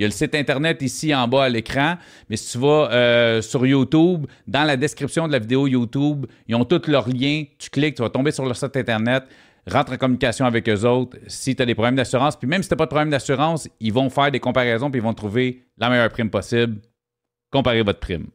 Il y a le site Internet ici en bas à l'écran, mais si tu vas euh, sur YouTube, dans la description de la vidéo YouTube, ils ont tous leurs liens. Tu cliques, tu vas tomber sur leur site Internet, rentre en communication avec eux autres si tu as des problèmes d'assurance. Puis même si tu n'as pas de problème d'assurance, ils vont faire des comparaisons puis ils vont trouver la meilleure prime possible. Comparez votre prime.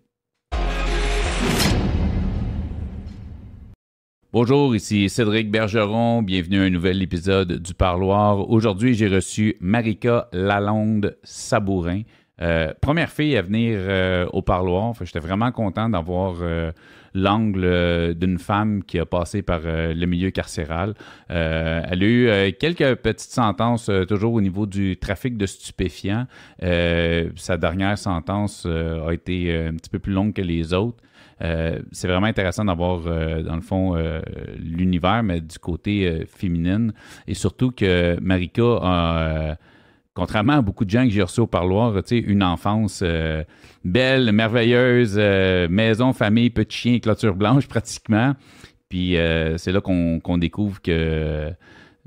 Bonjour, ici Cédric Bergeron. Bienvenue à un nouvel épisode du Parloir. Aujourd'hui, j'ai reçu Marika Lalonde Sabourin. Euh, première fille à venir euh, au Parloir. J'étais vraiment content d'avoir euh, l'angle d'une femme qui a passé par le milieu carcéral. elle a eu quelques petites sentences, toujours au niveau du trafic de stupéfiants. sa dernière sentence a été un petit peu plus longue que les autres. Euh, c'est vraiment intéressant d'avoir, euh, dans le fond, euh, l'univers, mais du côté féminin. Et surtout que Marika a contrairement à beaucoup de gens que j'ai reçus au parloir, une enfance belle, merveilleuse, maison, famille, petit chien, clôture blanche pratiquement. Puis c'est là qu'on découvre que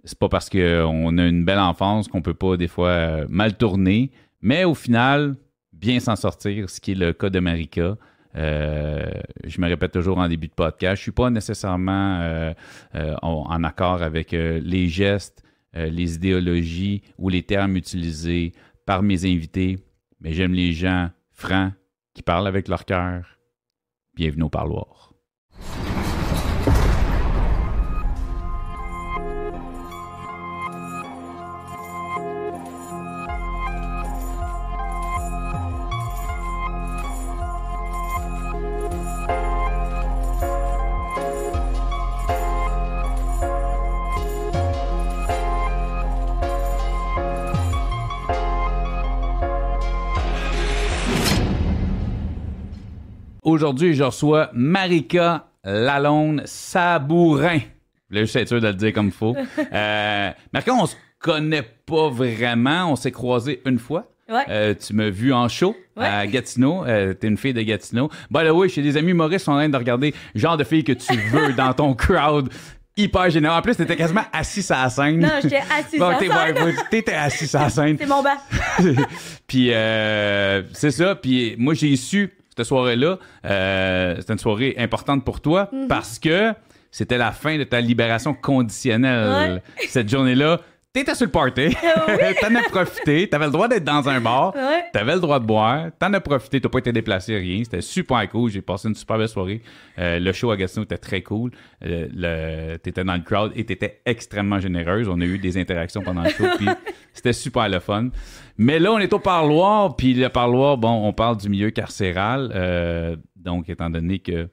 c'est pas parce qu'on a une belle enfance qu'on peut pas des fois mal tourner, mais au final, bien s'en sortir, ce qui est le cas de Marika. Euh, je me répète toujours en début de podcast, je ne suis pas nécessairement euh, euh, en, accord avec les gestes, les idéologies ou les termes utilisés par mes invités, mais j'aime les gens francs qui parlent avec leur cœur. Bienvenue au parloir. Aujourd'hui, je reçois Marika Lalonde Sabourin. Je suis sûr de le dire comme il faut. Euh, Marika, on se connaît pas vraiment. On s'est croisés une fois. Euh, tu m'as vu en show à Gatineau. Euh, T'es une fille de Gatineau. By the way, chez des amis Maurice sont en train de regarder le genre de fille que tu veux dans ton crowd hyper général. En plus, t'étais quasiment assis à la scène. Non, j'étais assis à la scène. t'étais assis à la scène. C'est mon bas. puis euh, c'est ça. Puis moi, j'ai su cette soirée-là, euh, c'était une soirée importante pour toi mhm. parce que c'était la fin de ta libération conditionnelle. Cette journée-là, t'étais sur le party, t'en as profité, t'avais le droit d'être dans un bar, t'avais le droit de boire, t'en as profité, t'as pas été déplacé, rien. C'était super cool, j'ai passé une super belle soirée. Euh, le show à Gatineau était très cool. Euh, t'étais dans le crowd et t'étais extrêmement généreuse. On a eu des interactions pendant le show, puis c'était super le fun. Mais là, on est au parloir, puis le parloir, bon, on parle du milieu carcéral. Euh, donc, étant donné que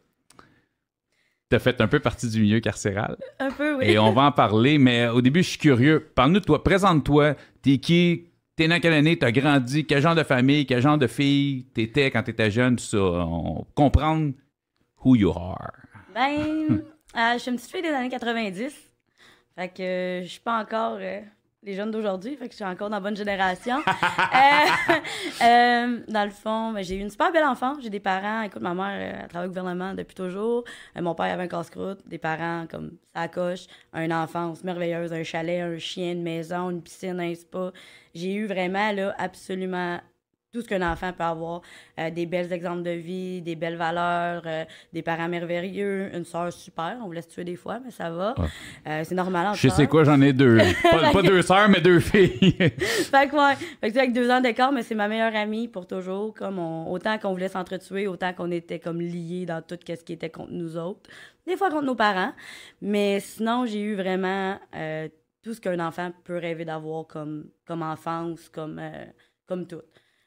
tu as fait un peu partie du milieu carcéral. Un peu, oui. Et on va en parler, mais au début, je suis curieux. Parle-nous de toi. Présente-toi. T'es qui? T'es dans quelle année? T'as grandi? Quel genre de famille? Quel genre de fille t'étais quand t'étais jeune? Tout ça. On comprendre who you are. Ben, euh, je suis une petite fille des années 90. Fait que euh, je suis pas encore les jeunes d'aujourd'hui, fait que je suis encore dans la bonne génération. Euh, euh, dans le fond, ben, j'ai eu une super belle enfance. J'ai des parents, écoute, ma mère, euh, travaille au gouvernement depuis toujours. mon père avait un casse-croûte, des parents comme sa coche, une enfance merveilleuse, un chalet, un chien, une maison, une piscine, un spa. J'ai eu vraiment, là, absolument tout ce qu'un enfant peut avoir. Euh, des belles exemples de vie, des belles valeurs, euh, des parents merveilleux, une soeur super. On vous laisse tuer des fois, mais ça va. Euh, c'est normal. Je sais quoi, j'en ai deux. pas, deux sœurs, mais deux filles. fait que, ouais. Fait que, avec deux ans d'écart, mais c'est ma meilleure amie pour toujours. Comme autant qu'on voulait s'entretuer, autant qu'on était comme liés dans tout ce qui était contre nous autres. Des fois contre nos parents. Mais sinon, j'ai eu vraiment tout ce qu'un enfant peut rêver d'avoir comme, comme enfance, comme, comme tout.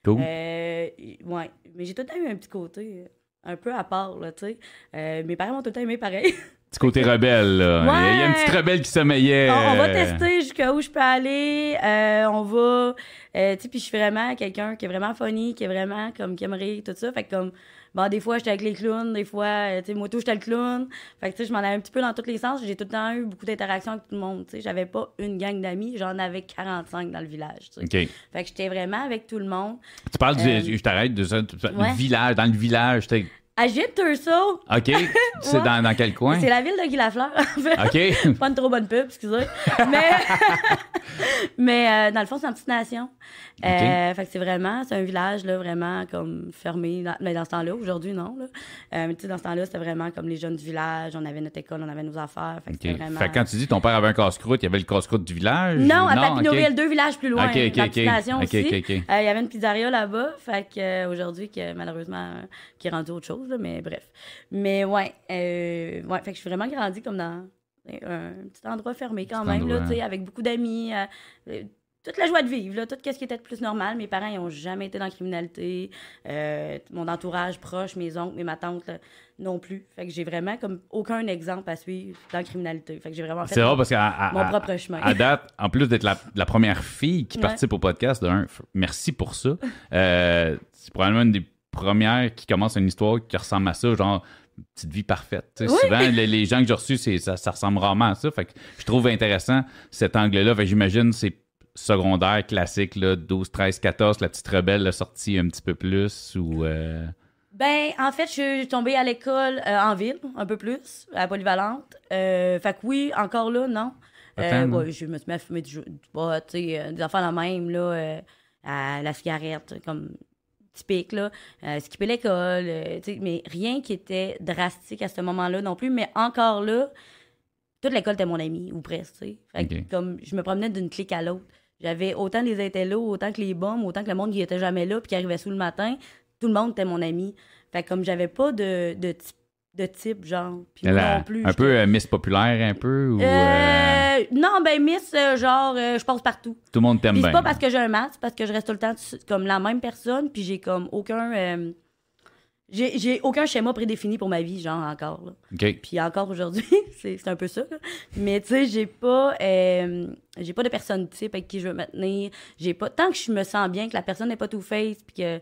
Cool. Euh, ouais. Mais j'ai tout le temps eu un petit côté euh, un peu à part, là, tu sais. Euh, mes parents m'ont tout le temps aimé pareil. Petit côté rebelle, là. Il y a- il y a une petite rebelle qui sommeillait. on, on va tester jusqu'à où je peux aller. Euh, on va. euh, tu sais, puis je suis vraiment quelqu'un qui est vraiment funny, qui est vraiment comme qui aime rire, tout ça. Fait que comme. Bon, des fois, j'étais avec les clowns, des fois, euh, tu sais, moi, tout, j'étais le clown. Fait que, tu sais, je m'en allais un petit peu dans tous les sens. J'ai tout le temps eu beaucoup d'interactions avec tout le monde, tu sais. J'avais pas une gang d'amis, j'en avais 45 dans le village, tu sais. OK. Fait que j'étais vraiment avec tout le monde. Tu parles du. Euh, Je t'arrête de ça. ouais. Village. Dans le village. À OK. C'est dans, dans quel coin? c'est la ville de Guy Lafleur, en fait. OK. pas une trop bonne pub, excusez. Mais, mais euh, dans le fond, c'est une petite nation. Euh, Fait que c'est vraiment, c'est un village, là, vraiment comme fermé. Dans, mais dans ce temps-là, aujourd'hui, non. Là. Euh, mais tu sais, dans ce temps-là, c'était vraiment comme les jeunes du village. On avait notre école, on avait nos affaires. Fait que OK. c'était vraiment... Fait que quand tu dis ton père avait un casse-croûte, il y avait le casse-croûte du village? Non, à. Papineauville, deux villages plus loin. OK, la OK. petite nation aussi. Il y avait une pizzeria là-bas, fait que aujourd'hui, que malheureusement, qui est rendu autre chose, là, mais bref. Mais ouais, euh, ouais, fait que je suis vraiment grandi comme dans un petit endroit fermé quand Petit même, là, endroit. tu sais, avec beaucoup d'amis. euh, euh, toute la joie de vivre, là, tout ce qui était de plus normal. Mes parents, ils ont jamais été dans la criminalité. Euh, mon entourage proche, mes oncles, mes ma tante, là, non plus. Fait que j'ai vraiment comme aucun exemple à suivre dans la criminalité. Fait que j'ai vraiment fait C'est rare mon, parce mon à- propre chemin. à date, en plus d'être la, la première fille qui Ouais. participe au podcast, de un, f- merci pour ça. Euh, c'est probablement une des premières qui commence une histoire qui ressemble à ça, genre petite vie parfaite. Oui. Souvent, les, les gens que j'ai reçus, ça, ça ressemble rarement à ça. Fait que je trouve intéressant cet angle-là. J'imagine c'est secondaire classique, là, 12, 13, 14, la petite rebelle l'a sorti un petit peu plus ou... euh, Ben, en fait, je suis tombée à l'école euh, en ville, un peu plus, à la polyvalente. Euh, fait que oui, encore là, non. Ouais, je me suis mis à fumer du, euh, des affaires la même, là, à la cigarette, comme typique, là. Euh, skipper l'école, euh, mais rien qui était drastique à ce moment-là non plus. Mais encore là, toute l'école était mon ami, ou presque, que, comme, je me promenais d'une clique à l'autre. J'avais autant les intellos, autant que les bombes, autant que le monde qui était jamais là, puis qui arrivait sous le matin. Tout le monde était mon ami. Fait que comme j'avais pas de, de, type, de type, genre. Puis non plus. un peu euh, Miss Populaire, un peu, ou euh, Euh, non, ben Miss, genre, je passe partout. tout le monde t'aime bien. c'est pas parce que j'ai un masque, c'est parce que je reste tout le temps comme la même personne, puis j'ai comme aucun... j'ai j'ai aucun schéma prédéfini pour ma vie, genre, encore, là. Puis encore aujourd'hui, c'est un peu ça. là. Mais tu sais, j'ai pas, j'ai pas de personne type avec qui je veux me tenir. J'ai pas tant que je me sens bien que la personne n'est pas tout face puis que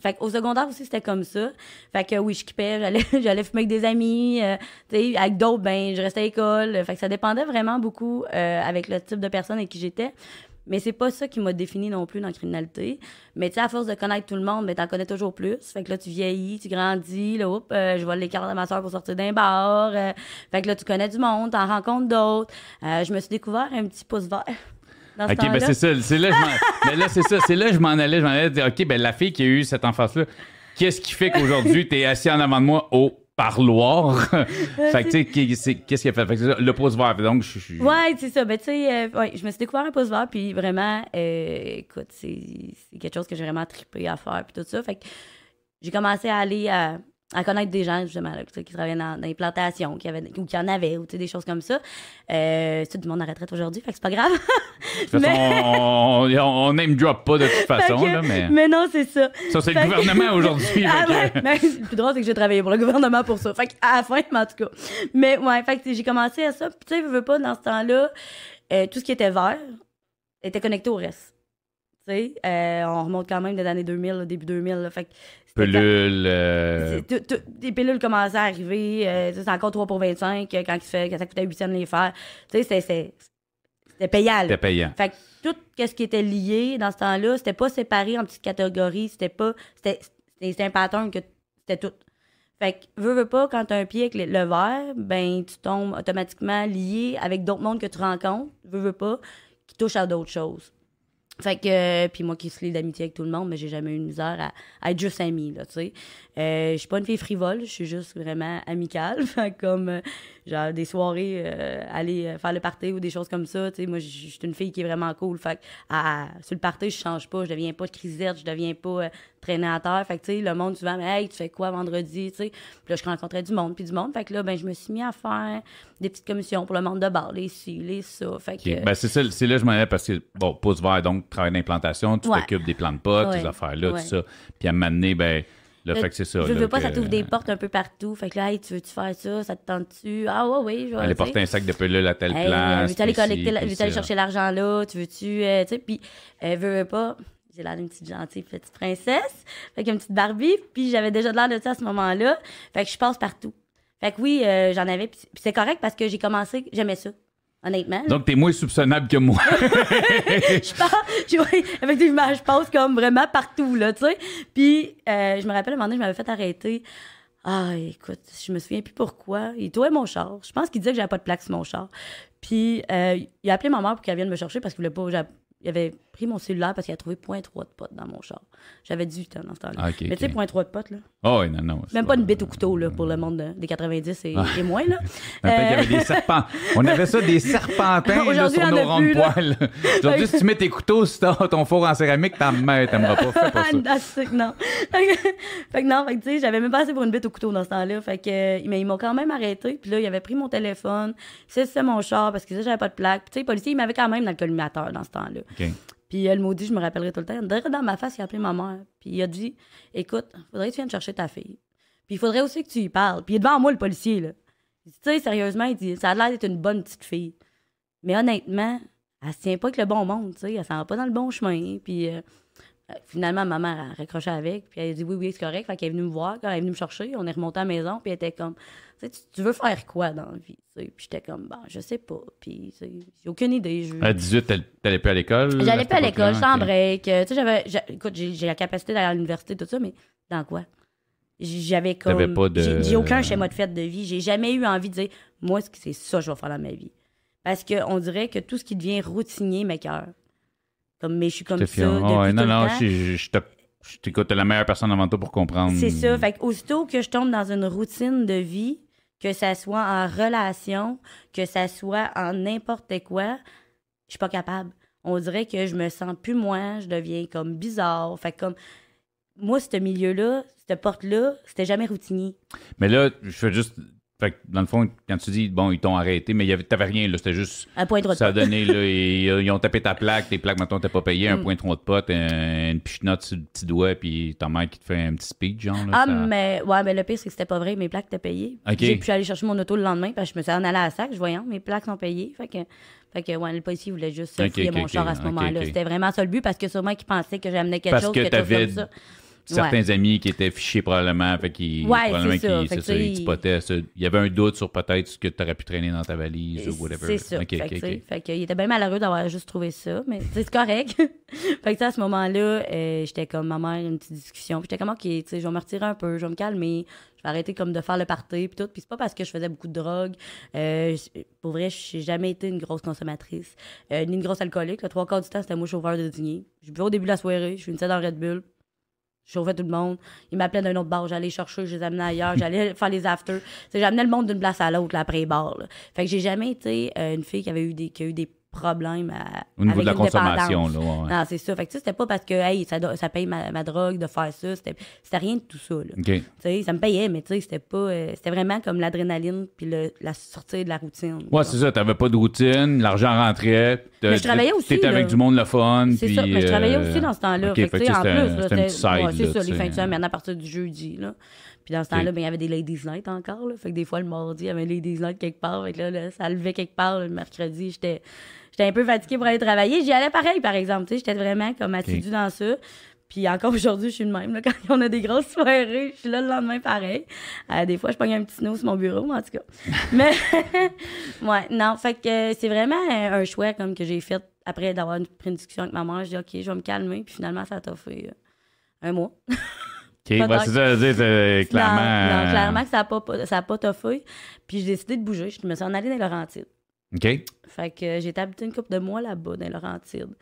fait au secondaire aussi c'était comme ça. Fait que oui, je kippais, j'allais j'allais fumer avec des amis, euh, tu sais, avec d'autres ben je restais à l'école. Fait que ça dépendait vraiment beaucoup euh, avec le type de personne avec qui j'étais. Mais c'est pas ça qui m'a défini non plus dans la criminalité. Mais tu à force de connaître tout le monde, ben, t'en connais toujours plus. Fait que là, tu vieillis, tu grandis, là, oups, euh, je vole les cartes à ma soeur pour sortir d'un bar. euh, fait que là, tu connais du monde, t'en rencontres d'autres. Euh, je me suis découvert un petit pouce vert. Dans ce OK, ben c'est ça. C'est là, je ben là, c'est ça. C'est là que je m'en allais. Je m'en allais dire, OK, ben la fille qui a eu cette enfance-là, qu'est-ce qui fait qu'aujourd'hui, tu es assis en avant de moi au parloir? fait que, tu sais, qu'est-ce qui a fait? Fait que ça, le pouce vert. Donc, je suis. Ouais, c'est ça. Ben, tu sais, euh, ouais, je me suis découvert un pouce vert, puis vraiment, euh, écoute, c'est c'est quelque chose que j'ai vraiment trippé à faire, puis tout ça. Fait que j'ai commencé à aller à, à connaître des gens, justement, là, qui travaillaient dans, dans les plantations, qui avaient, ou qui en avaient, ou des choses comme ça. Euh, c'est tout le monde en retraite aujourd'hui, fait que c'est pas grave. De toute façon, on, on, on name drop pas de toute façon, que- là, mais. mais non, c'est ça. Ça, c'est le que- gouvernement aujourd'hui. Ah que- mais le plus drôle, c'est que j'ai travaillé pour le gouvernement pour ça. Fait à la fin, mais en tout cas. Mais ouais, fait que j'ai commencé à ça. Puis tu sais, je veux pas, dans ce temps-là, euh, tout ce qui était vert était connecté au reste. Euh, on remonte quand même des années 2000, là, début 2000. là. fait Pelule. euh, tout- des pilules commençaient à arriver. euh, c'est encore 3 pour 25 euh, quand, il fait, quand ça coûtait 8 cents de les faire. Tu sais, c'était- payant. C'était payant. Fait que tout ce qui était lié dans ce temps-là, c'était pas séparé en petites catégories, c'était pas c'était un pattern que c'était tout. Fait que veux veux pas quand t'as un pied avec le, le vert, ben tu tombes automatiquement lié avec d'autres mondes que tu rencontres, veux veux pas qui touchent à d'autres choses. Fait que euh, puis moi qui suis d'amitié avec tout le monde, mais j'ai jamais eu de misère à, à être juste amie là, tu sais. Euh, je suis pas une fille frivole, je suis juste vraiment amicale. Comme euh, genre des soirées, euh, aller euh, faire le party ou des choses comme ça. Tu sais, moi, je suis une fille qui est vraiment cool. Fait que, à- sur le party, je change pas. Je deviens pas crisette, je deviens pas traîner à terre. Fait que, tu sais, le monde, souvent, hey, tu fais quoi vendredi, tu sais? Puis là, je rencontrais du monde, puis du monde. Fait que là, ben, je me suis mis à faire des petites commissions pour le monde de bar, les ci, les ça. Fait que. Ben, c'est ça, c'est là que je m'en allais parce que, bon, pouce vert, donc, travail d'implantation, tu Ouais. t'occupes des plants de potes, Ouais. ces affaires-là, Ouais. tout ça. Puis à donné, ben, là, fait que c'est ça. Je là, veux pas, ça que- t'ouvre des portes un peu partout. Fait que là, hey, tu veux-tu faire ça? Ça te tente-tu? Ah, ouais, oui, je vais. Aller porter un sac de pelule à telle Hey, place. veux-tu aller collecter, la- aller ça. chercher l'argent là? Tu veux-tu, euh, tu sais, puis elle veut veut pas. J'ai l'air d'une petite gentille petite princesse. Fait qu'une petite Barbie, puis j'avais déjà de l'air de ça à ce moment-là. Fait que je passe partout. Fait que oui, euh, j'en avais, puis c'est correct parce que j'ai commencé, j'aimais ça, honnêtement. Donc, t'es moins soupçonnable que moi. je pars, je, oui, effectivement, je passe comme vraiment partout, là, tu sais. Puis, euh, je me rappelle, un moment donné, je m'avais fait arrêter. Ah, écoute, je me souviens plus pourquoi. Il trouvait mon char. Je pense qu'il disait que j'avais pas de plaque sur mon char. Puis, euh, il a appelé ma mère pour qu'elle vienne me chercher parce qu'il voulait pas. Il avait pris mon cellulaire parce qu'il a trouvé point 3 de potes dans mon char. J'avais 18 ans dans ce temps-là. Ah, Mais tu sais, ok. point 3 de potes, là. Oh, oui, non, non. Même pas une bite au couteau, là, pour le monde de- des 90 et, et moins, là. Fait, il y Euh, avait des serpents. On avait ça, des serpentins là, sur nos ronds de là. poil. Aujourd'hui, si tu mets tes couteaux sur ton- ton four en céramique, ta mère t'aimera pas. Fais pas ça. That's it, non. fait, que, non, fait que tu sais, j'avais même pas assez pour une bite au couteau dans ce temps-là. Fait que, euh, mais ils m'ont quand même arrêté. Puis là, il avait pris mon téléphone, c'est c'est mon char parce que ça, j'avais pas de plaque. Puis tu sais, le policier, il m'avait quand même dans le collimateur dans ce temps-là. Puis elle m'a dit, je me rappellerai tout le temps. Dans ma face, il a appelé ma mère. Puis il a dit, écoute, faudrait que tu viennes chercher ta fille. Puis il faudrait aussi que tu y parles. Puis il est devant moi, le policier, là. Il dit, tu sais, sérieusement, il dit, ça a l'air d'être une bonne petite fille. Mais honnêtement, elle se tient pas avec le bon monde, tu sais. Elle s'en va pas dans le bon chemin. Puis euh, finalement, ma mère a raccroché avec. Puis elle a dit, oui, oui, c'est correct. Fait qu'elle est venue me voir. Quand elle est venue me chercher, on est remonté à la maison. Puis elle était comme, tu veux faire quoi dans la vie? Puis j'étais comme, ben, je sais pas. Puis j'ai aucune idée. Je... À 18, t'allais- plus à l'école? J'allais pas à l'école, j'étais en break. euh, Tu sais, j'avais. Écoute, j'ai la capacité d'aller à l'université, tout ça, mais dans quoi? J'avais comme. T'avais pas de- j'ai- aucun schéma de fête de vie. J'ai jamais eu envie de dire, moi, c'est- ça que je vais faire dans ma vie. Parce qu'on dirait que tout ce qui devient routinier m'écoeure. Comme, mais je suis comme ça. fier. Depuis Ouais, tout non, le non, temps. je, je, je te- je t'écoute, t'es la meilleure personne avant toi pour comprendre. C'est ça. Fait aussitôt que je tombe dans une routine de vie, que ça soit en relation, que ça soit en n'importe quoi, je suis pas capable. On dirait que je me sens plus moi, je deviens comme bizarre. Fait que comme moi, ce milieu-là, cette porte-là, c'était jamais routinier. Mais là, je fais juste. Fait que, dans le fond, quand tu dis, bon, ils t'ont arrêté, mais t'avais rien, là. C'était juste. Un point de Ça a donné, là, et, ils ont tapé ta plaque, tes plaques, maintenant, t'as pas payé, un Mm. point tronc de pote, un- une pichenote sur le petit doigt, puis ta mère qui te fait un petit speech, genre. Là, Ah, ça- mais ouais, mais le pire, c'est que c'était pas vrai. Mes plaques étaient payées. Ok. J'ai pu aller chercher mon auto le lendemain parce que je me suis en allée à la sac. Je voyais, mes plaques sont payées. Fait que, fait que ouais, le policier voulait juste Ok, fouiller ok, mon char à ce moment-là. C'était vraiment ça le but parce que sûrement qu'il pensait que j'amenais quelque Parce chose, que quelque chose t'avais comme ça. Certains amis qui étaient fichés probablement, fait qu'ils Ouais, probablement c'est ça. Fait ils. Il y avait un doute sur peut-être ce que tu aurais pu traîner dans ta valise ou whatever. C'est ça. Ok, fait, fait il était bien malheureux d'avoir juste trouvé ça, mais c'est correct. fait que à ce moment-là, euh, j'étais comme ma mère, une petite discussion. Puis j'étais comme, OK, tu sais, je vais me retirer un peu, je vais me calmer, je vais arrêter comme de faire le party, puis tout. Puis c'est pas parce que je faisais beaucoup de drogue. Euh, pour vrai, j'ai jamais été une grosse consommatrice, euh, ni une grosse alcoolique. Le trois quarts du temps, c'était moi chauffeur de dîner. Je buvais au début de la soirée, je finissais dans Red Bull. Je chauffais tout le monde. Ils m'appelaient d'un autre bar. J'allais chercher, je les amenais ailleurs. J'allais faire les afters. Tu sais, J'amenais le monde d'une place à l'autre, là, après les bars. là. Fait que j'ai jamais été euh, une fille qui avait eu des, qui a eu des problèmes à, Au niveau avec de la consommation, là. ouais. Non, c'est ça. Fait que tu sais, c'était pas parce que hey, ça, do- ça paye ma, ma drogue de faire ça. C'était c'était rien de tout ça. Là. Tu sais, ça me payait, mais tu sais, c'était pas. euh, c'était vraiment comme l'adrénaline puis le- la sortie de la routine. Ouais, c'est ça. T'avais pas de routine, l'argent rentrait. Mais je travaillais aussi, T'étais avec du monde le fun. C'est puis, ça, mais je travaillais euh, aussi dans ce temps-là. ok, fait que, fait tu sais, que en c'était plus, un- là, c'était ouais, c'est là, ça, les fins de semaine, à partir du jeudi, là. Puis dans ce temps-là, ben, il y avait des ladies night encore, là. Fait que des fois, le mardi, il y avait ladies night quelque part. Fait que là, ça levait quelque part. Le mercredi, j'étais j'étais un peu fatiguée pour aller travailler. J'y allais pareil, par exemple. J'étais vraiment comme assidue dans ça. Puis encore aujourd'hui, je suis le même. Là, quand on a des grosses soirées, je suis là le lendemain pareil. Euh, des fois, je pogne un petit nœud sur mon bureau, mais en tout cas. mais, ouais, non, fait que euh, c'est vraiment euh, un choix comme que j'ai fait après d'avoir pris une discussion avec ma mère. Je dis, OK, je vais me calmer. Puis finalement, ça t'a fait euh, un mois. OK, bah, c'est ça, c'est- c'est clairement. Non, non, clairement que ça n'a pas, ça a pas toffé. Puis j'ai décidé de bouger. Je me suis en allée dans les Laurentides. OK. Fait que j'ai été habitée une couple de mois là-bas, dans Laurentides.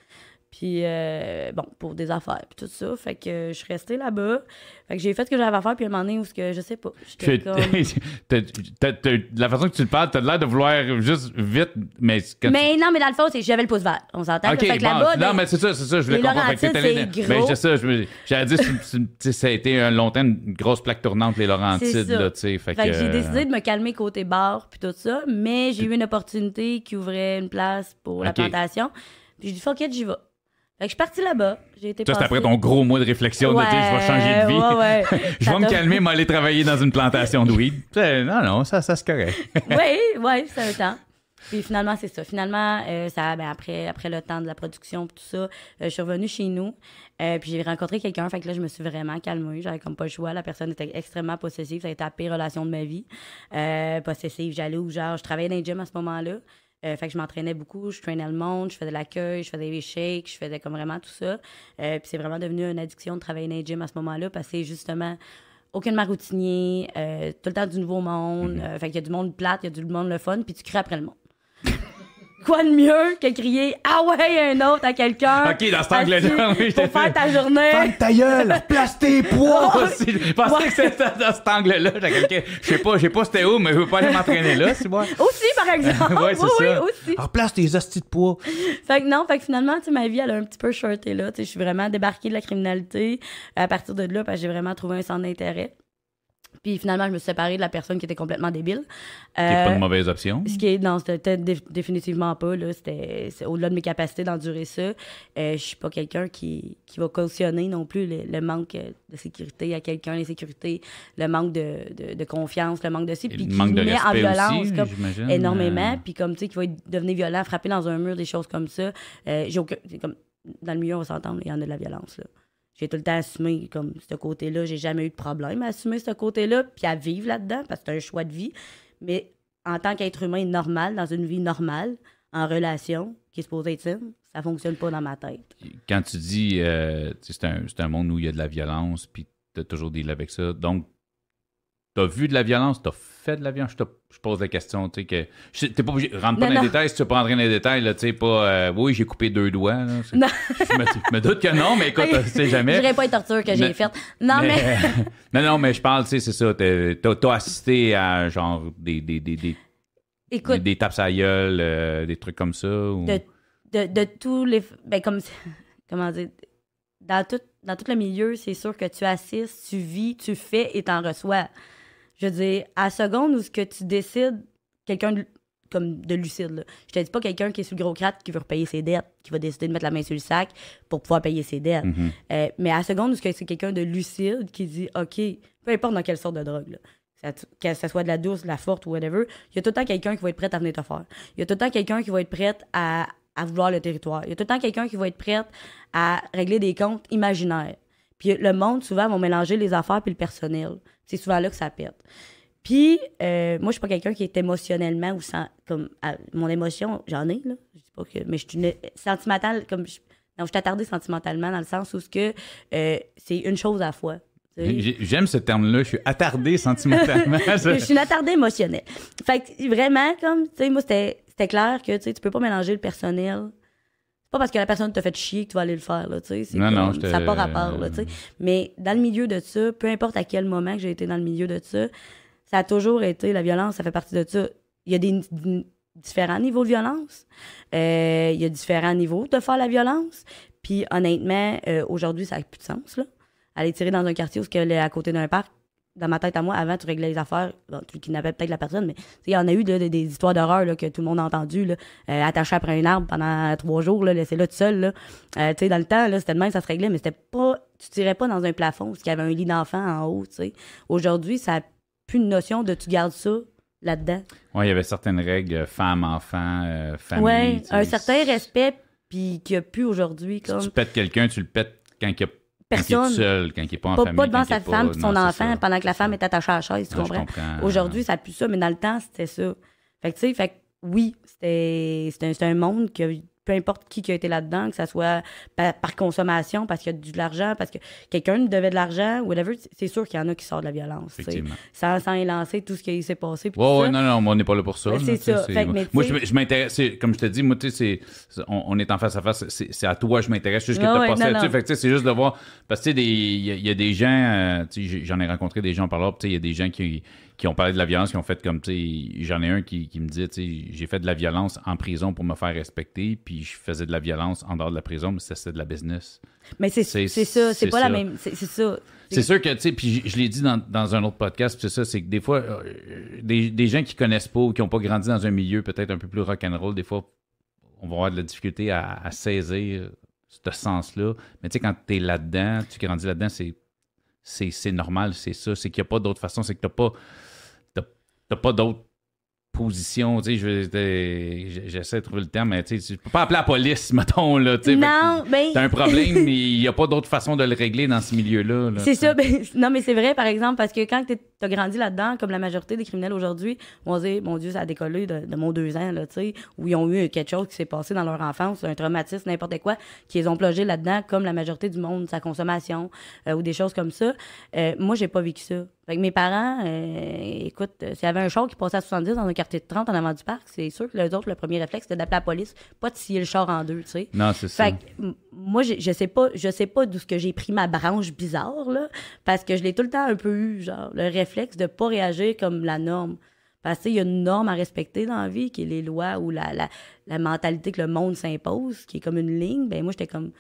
Puis, euh, bon, pour des affaires, puis tout ça. Fait que je suis restée là-bas. Fait que j'ai fait ce que j'avais à faire, puis à un moment donné où, ce que, je sais pas, j'étais Tu- comme... t'as- t'as- t'as- de la façon que tu le parles, t'as l'air de vouloir juste vite, mais quand tu- Mais non, mais dans le fond, c'est j'avais le pouce vert. On s'entend. Ok, fait que bon, là-bas, non, ben, mais c'est ça, c'est ça, je voulais comprendre. Fait que allé- c'est Ben, c'est ça, je j'allais dire, c'est- ça a été un longtemps une grosse plaque tournante, les Laurentides, ça. là, tu sais. Fait, Fait que j'ai décidé de me calmer côté bar puis tout ça, mais j'ai eu une opportunité qui ouvrait une place pour la plantation. Puis j'ai dit fuck it, j'y vais. Fait que je suis partie là-bas. J'ai été Ça, c'est après ton gros mois de réflexion de dire, je vais changer de vie. Ouais, ouais. je Ça vais me t'a- calmer, m'aller travailler dans une plantation de weed. C'est- Non, non, ça, ça c'est correct. oui, oui, c'est un temps. Puis finalement, c'est ça. Finalement, euh, ça, ben, après, après le temps de la production et tout ça, euh, je suis revenue chez nous. euh, puis j'ai rencontré quelqu'un. Fait que là, je me suis vraiment calmée. J'avais comme pas le choix. La personne était extrêmement possessive. Ça a été la pire relation de ma vie. Euh, possessive, jalouse. Genre, je travaillais dans les gym à ce moment-là. Euh, fait que je m'entraînais beaucoup, je traînais le monde, je faisais de l'accueil, je faisais des shakes, je faisais comme vraiment tout ça. Euh, puis c'est vraiment devenu une addiction de travailler dans les gym à ce moment-là parce que c'est justement aucunement routinier, euh, tout le temps du nouveau monde. Euh, fait qu'il y a du monde plate, il y a du monde le fun, puis tu cries après le monde. Quoi de mieux que crier Ah ouais, un autre à quelqu'un. Ok, dans cet angle-là, oui, je t'ai Pour faire ta journée. Ferme ta gueule, place tes poids. Ouais. aussi. Je pensais Ouais. que c'était dans cet angle-là. Je sais pas, je sais pas c'était où, mais je veux pas aller m'entraîner là, c'est moi. Aussi, par exemple. ouais, c'est oui, oui, aussi. Alors, place tes hosties de poids. Fait que non, fait que finalement, tu sais, ma vie, elle a un petit peu shorté là. Tu sais, je suis vraiment débarquée de la criminalité à partir de là, parce que j'ai vraiment trouvé un centre d'intérêt. Puis finalement, je me suis séparée de la personne qui était complètement débile. C'est Euh, pas une mauvaise option. Ce qui est, non, c'était dé- définitivement pas, là. C'était au-delà de mes capacités d'endurer ça. Euh, je suis pas quelqu'un qui, qui va cautionner non plus le, le manque de sécurité à quelqu'un, l'insécurité, le manque de, de, de confiance, le manque de ci, puis qui manque de met en violence aussi, comme énormément, Euh, puis comme, tu sais, qui va devenir violent, frapper dans un mur, des choses comme ça. Euh, aucun... comme, dans le milieu, on va s'entendre, il y en a de la violence, là. J'ai tout le temps assumé comme ce côté-là. J'ai jamais eu de problème à assumer ce côté-là, puis à vivre là-dedans, parce que c'est un choix de vie. Mais en tant qu'être humain normal, dans une vie normale, en relation, qui est supposée être saine, ça fonctionne pas dans ma tête. Quand tu dis, euh, c'est un, un monde où il y a de la violence, puis tu as toujours dealé avec ça. Donc, tu as vu de la violence, tu as fait de la violence. Je, te- je pose la question, tu sais, que. je- T'es pas obligé, rentre pas Non, dans les détails si tu veux pas rentrer dans les détails, là, tu sais, pas. euh, oui, j'ai coupé deux doigts, là. c'est- Non. Je me, je me doute que non, mais écoute, tu sais Je jamais. dirais pas les tortures que j'ai Mais- faites. Non, mais. non, non, mais je parle, tu sais, c'est ça. t'as- T'as assisté à, genre, des, des, des, des, Écoute, des tapes à la gueule, euh, des trucs comme ça. Ou... de, de, de tous les. Ben, comme. Comment dire? Dans tout, dans tout le milieu, c'est sûr que tu assistes, tu vis, tu fais et t'en reçois. Je veux dire, à la seconde où ce que tu décides, quelqu'un de- comme de lucide, là. Je te dis pas quelqu'un qui est sur le gros crack qui veut repayer ses dettes, qui va décider de mettre la main sur le sac pour pouvoir payer ses dettes. Mhm. Euh, mais à la seconde où ce que c'est quelqu'un de lucide qui dit OK, peu importe dans quelle sorte de drogue, là, que ce soit de la douce, de la forte ou whatever, il y a tout le temps quelqu'un qui va être prêt à venir te faire. Il y a tout le temps quelqu'un qui va être prêt à, à vouloir le territoire. Il y a tout le temps quelqu'un qui va être prêt à régler des comptes imaginaires. Puis le monde, souvent, va mélanger les affaires puis le personnel. C'est souvent là que ça pète. Puis, euh, moi, je suis pas quelqu'un qui est émotionnellement ou sans. Comme, à- mon émotion, j'en ai, là. Je dis pas que. Mais je suis une- sentimentale, comme. Je, non, je suis attardée sentimentalement dans le sens où ce que euh, c'est une chose à la fois. J'aime ce terme-là, je suis attardé sentimentalement. je suis une attardée émotionnelle. Fait que vraiment, comme, tu sais, moi, c'était clair que, tu peux pas mélanger le personnel. Pas parce que la personne t'a fait chier que tu vas aller le faire, là, tu sais. Non, non, comme- je te- Ça n'a pas rapport, là, tu sais. Mais dans le milieu de ça, peu importe à quel moment que j'ai été dans le milieu de ça, ça a toujours été, la violence, ça fait partie de ça. Il y a des différents niveaux de violence. Euh, il y a différents niveaux de faire la violence. Puis honnêtement, euh, aujourd'hui, ça n'a plus de sens, là. Aller tirer dans un quartier où est à côté d'un parc, dans ma tête à moi, avant, tu réglais les affaires, bon, tu kidnappais peut-être la personne, mais il y en a eu là, des, des histoires d'horreur là, que tout le monde a entendu, là, euh, attaché après un arbre pendant trois jours, là, laissé là tout seul. Là. Euh, tu sais, dans le temps, là, c'était de même, ça se réglait, mais c'était pas. Tu tirais pas dans un plafond parce qu'il y avait un lit d'enfant en haut. tu sais. Aujourd'hui, ça n'a plus une notion de tu gardes ça là-dedans. Oui, il y avait certaines règles, femme, enfant, euh, famille. sais. un certain respect, puis qu'il n'y a plus aujourd'hui. Si comme tu pètes quelqu'un, tu le pètes quand il, y a- quand il est Personne. seul, quand il n'est pas en Pas, famille. pas devant sa femme et son non, enfant pendant que la femme est attachée à la chaise, tu Non, comprends? comprends. Aujourd'hui, ça plus ça, mais dans le temps, c'était ça. Fait que, tu sais, fait que oui, c'était c'était un, un monde qui a peu importe qui qui a été là-dedans, que ça soit par, par consommation, parce qu'il y a de l'argent, parce que quelqu'un devait de l'argent, whatever, c'est sûr qu'il y en a qui sortent de la violence. Sans, sans élancer tout ce qui s'est passé. Ouais, ouais, ça. non, non, moi, on n'est pas là pour ça. C'est ça. Fait que, moi, je, m'intéresse, comme je te dis, moi, tu sais, on, on est en face à face, c'est à toi, je m'intéresse, juste que tu as passé là-dessus. Fait que, c'est juste de voir, parce que, tu sais, il y, a- il y a des gens, euh, tu sais, j'en ai rencontré des gens par là, puis, tu sais, il y a des gens qui, qui ont parlé de la violence, qui ont fait comme, tu sais, j'en ai un qui, qui me dit, tu sais, j'ai fait de la violence en prison pour me faire respecter, puis je faisais de la violence en dehors de la prison, mais ça, c'était de la business. Mais c'est ça, c'est pas ça. la même. C'est ça. C'est sûr que, tu sais, puis je, je l'ai dit dans, dans un autre podcast, c'est ça, c'est que des fois, euh, des, des gens qui connaissent pas ou qui n'ont pas grandi dans un milieu peut-être un peu plus rock'n'roll, des fois, on va avoir de la difficulté à, à saisir ce sens-là. Mais tu sais, quand tu es là-dedans, tu grandis là-dedans, c'est, normal, c'est ça. C'est qu'il n'y a pas d'autre façon, c'est que tu n'as pas, t'as- t'as pas d'autre position, tu sais, j'essaie de trouver le terme, mais tu sais, tu peux pas appeler la police, mettons, là, tu sais. Non, ben. T'as un problème, mais il n'y a pas d'autre façon de le régler dans ce milieu-là. là, C'est ça. ben, non, mais c'est vrai, par exemple, parce que quand tu as grandi là-dedans, comme la majorité des criminels aujourd'hui, on se dit, mon Dieu, ça a décollé de, de mon deux ans, là, tu sais, où ils ont eu quelque chose qui s'est passé dans leur enfance, un traumatisme, n'importe quoi, qui les ont plongés là-dedans, comme la majorité du monde, sa consommation, euh, ou des choses comme ça. Euh, moi, j'ai pas vécu ça. Fait que mes parents, euh, écoute, euh, s'il y avait un char qui passait à 70 dans un quartier de 30 en avant du parc, c'est sûr que les autres, le premier réflexe, c'était d'appeler la police, pas de scier le char en deux, tu sais. Non, c'est ça. Fait que, m- moi, je sais pas, je sais pas d'où ce que j'ai pris ma branche bizarre, là, parce que je l'ai tout le temps un peu eu, genre, le réflexe de pas réagir comme la norme. Parce qu'il y a une norme à respecter dans la vie, qui est les lois ou la, la, la mentalité que le monde s'impose, qui est comme une ligne. Ben, moi, j'étais comme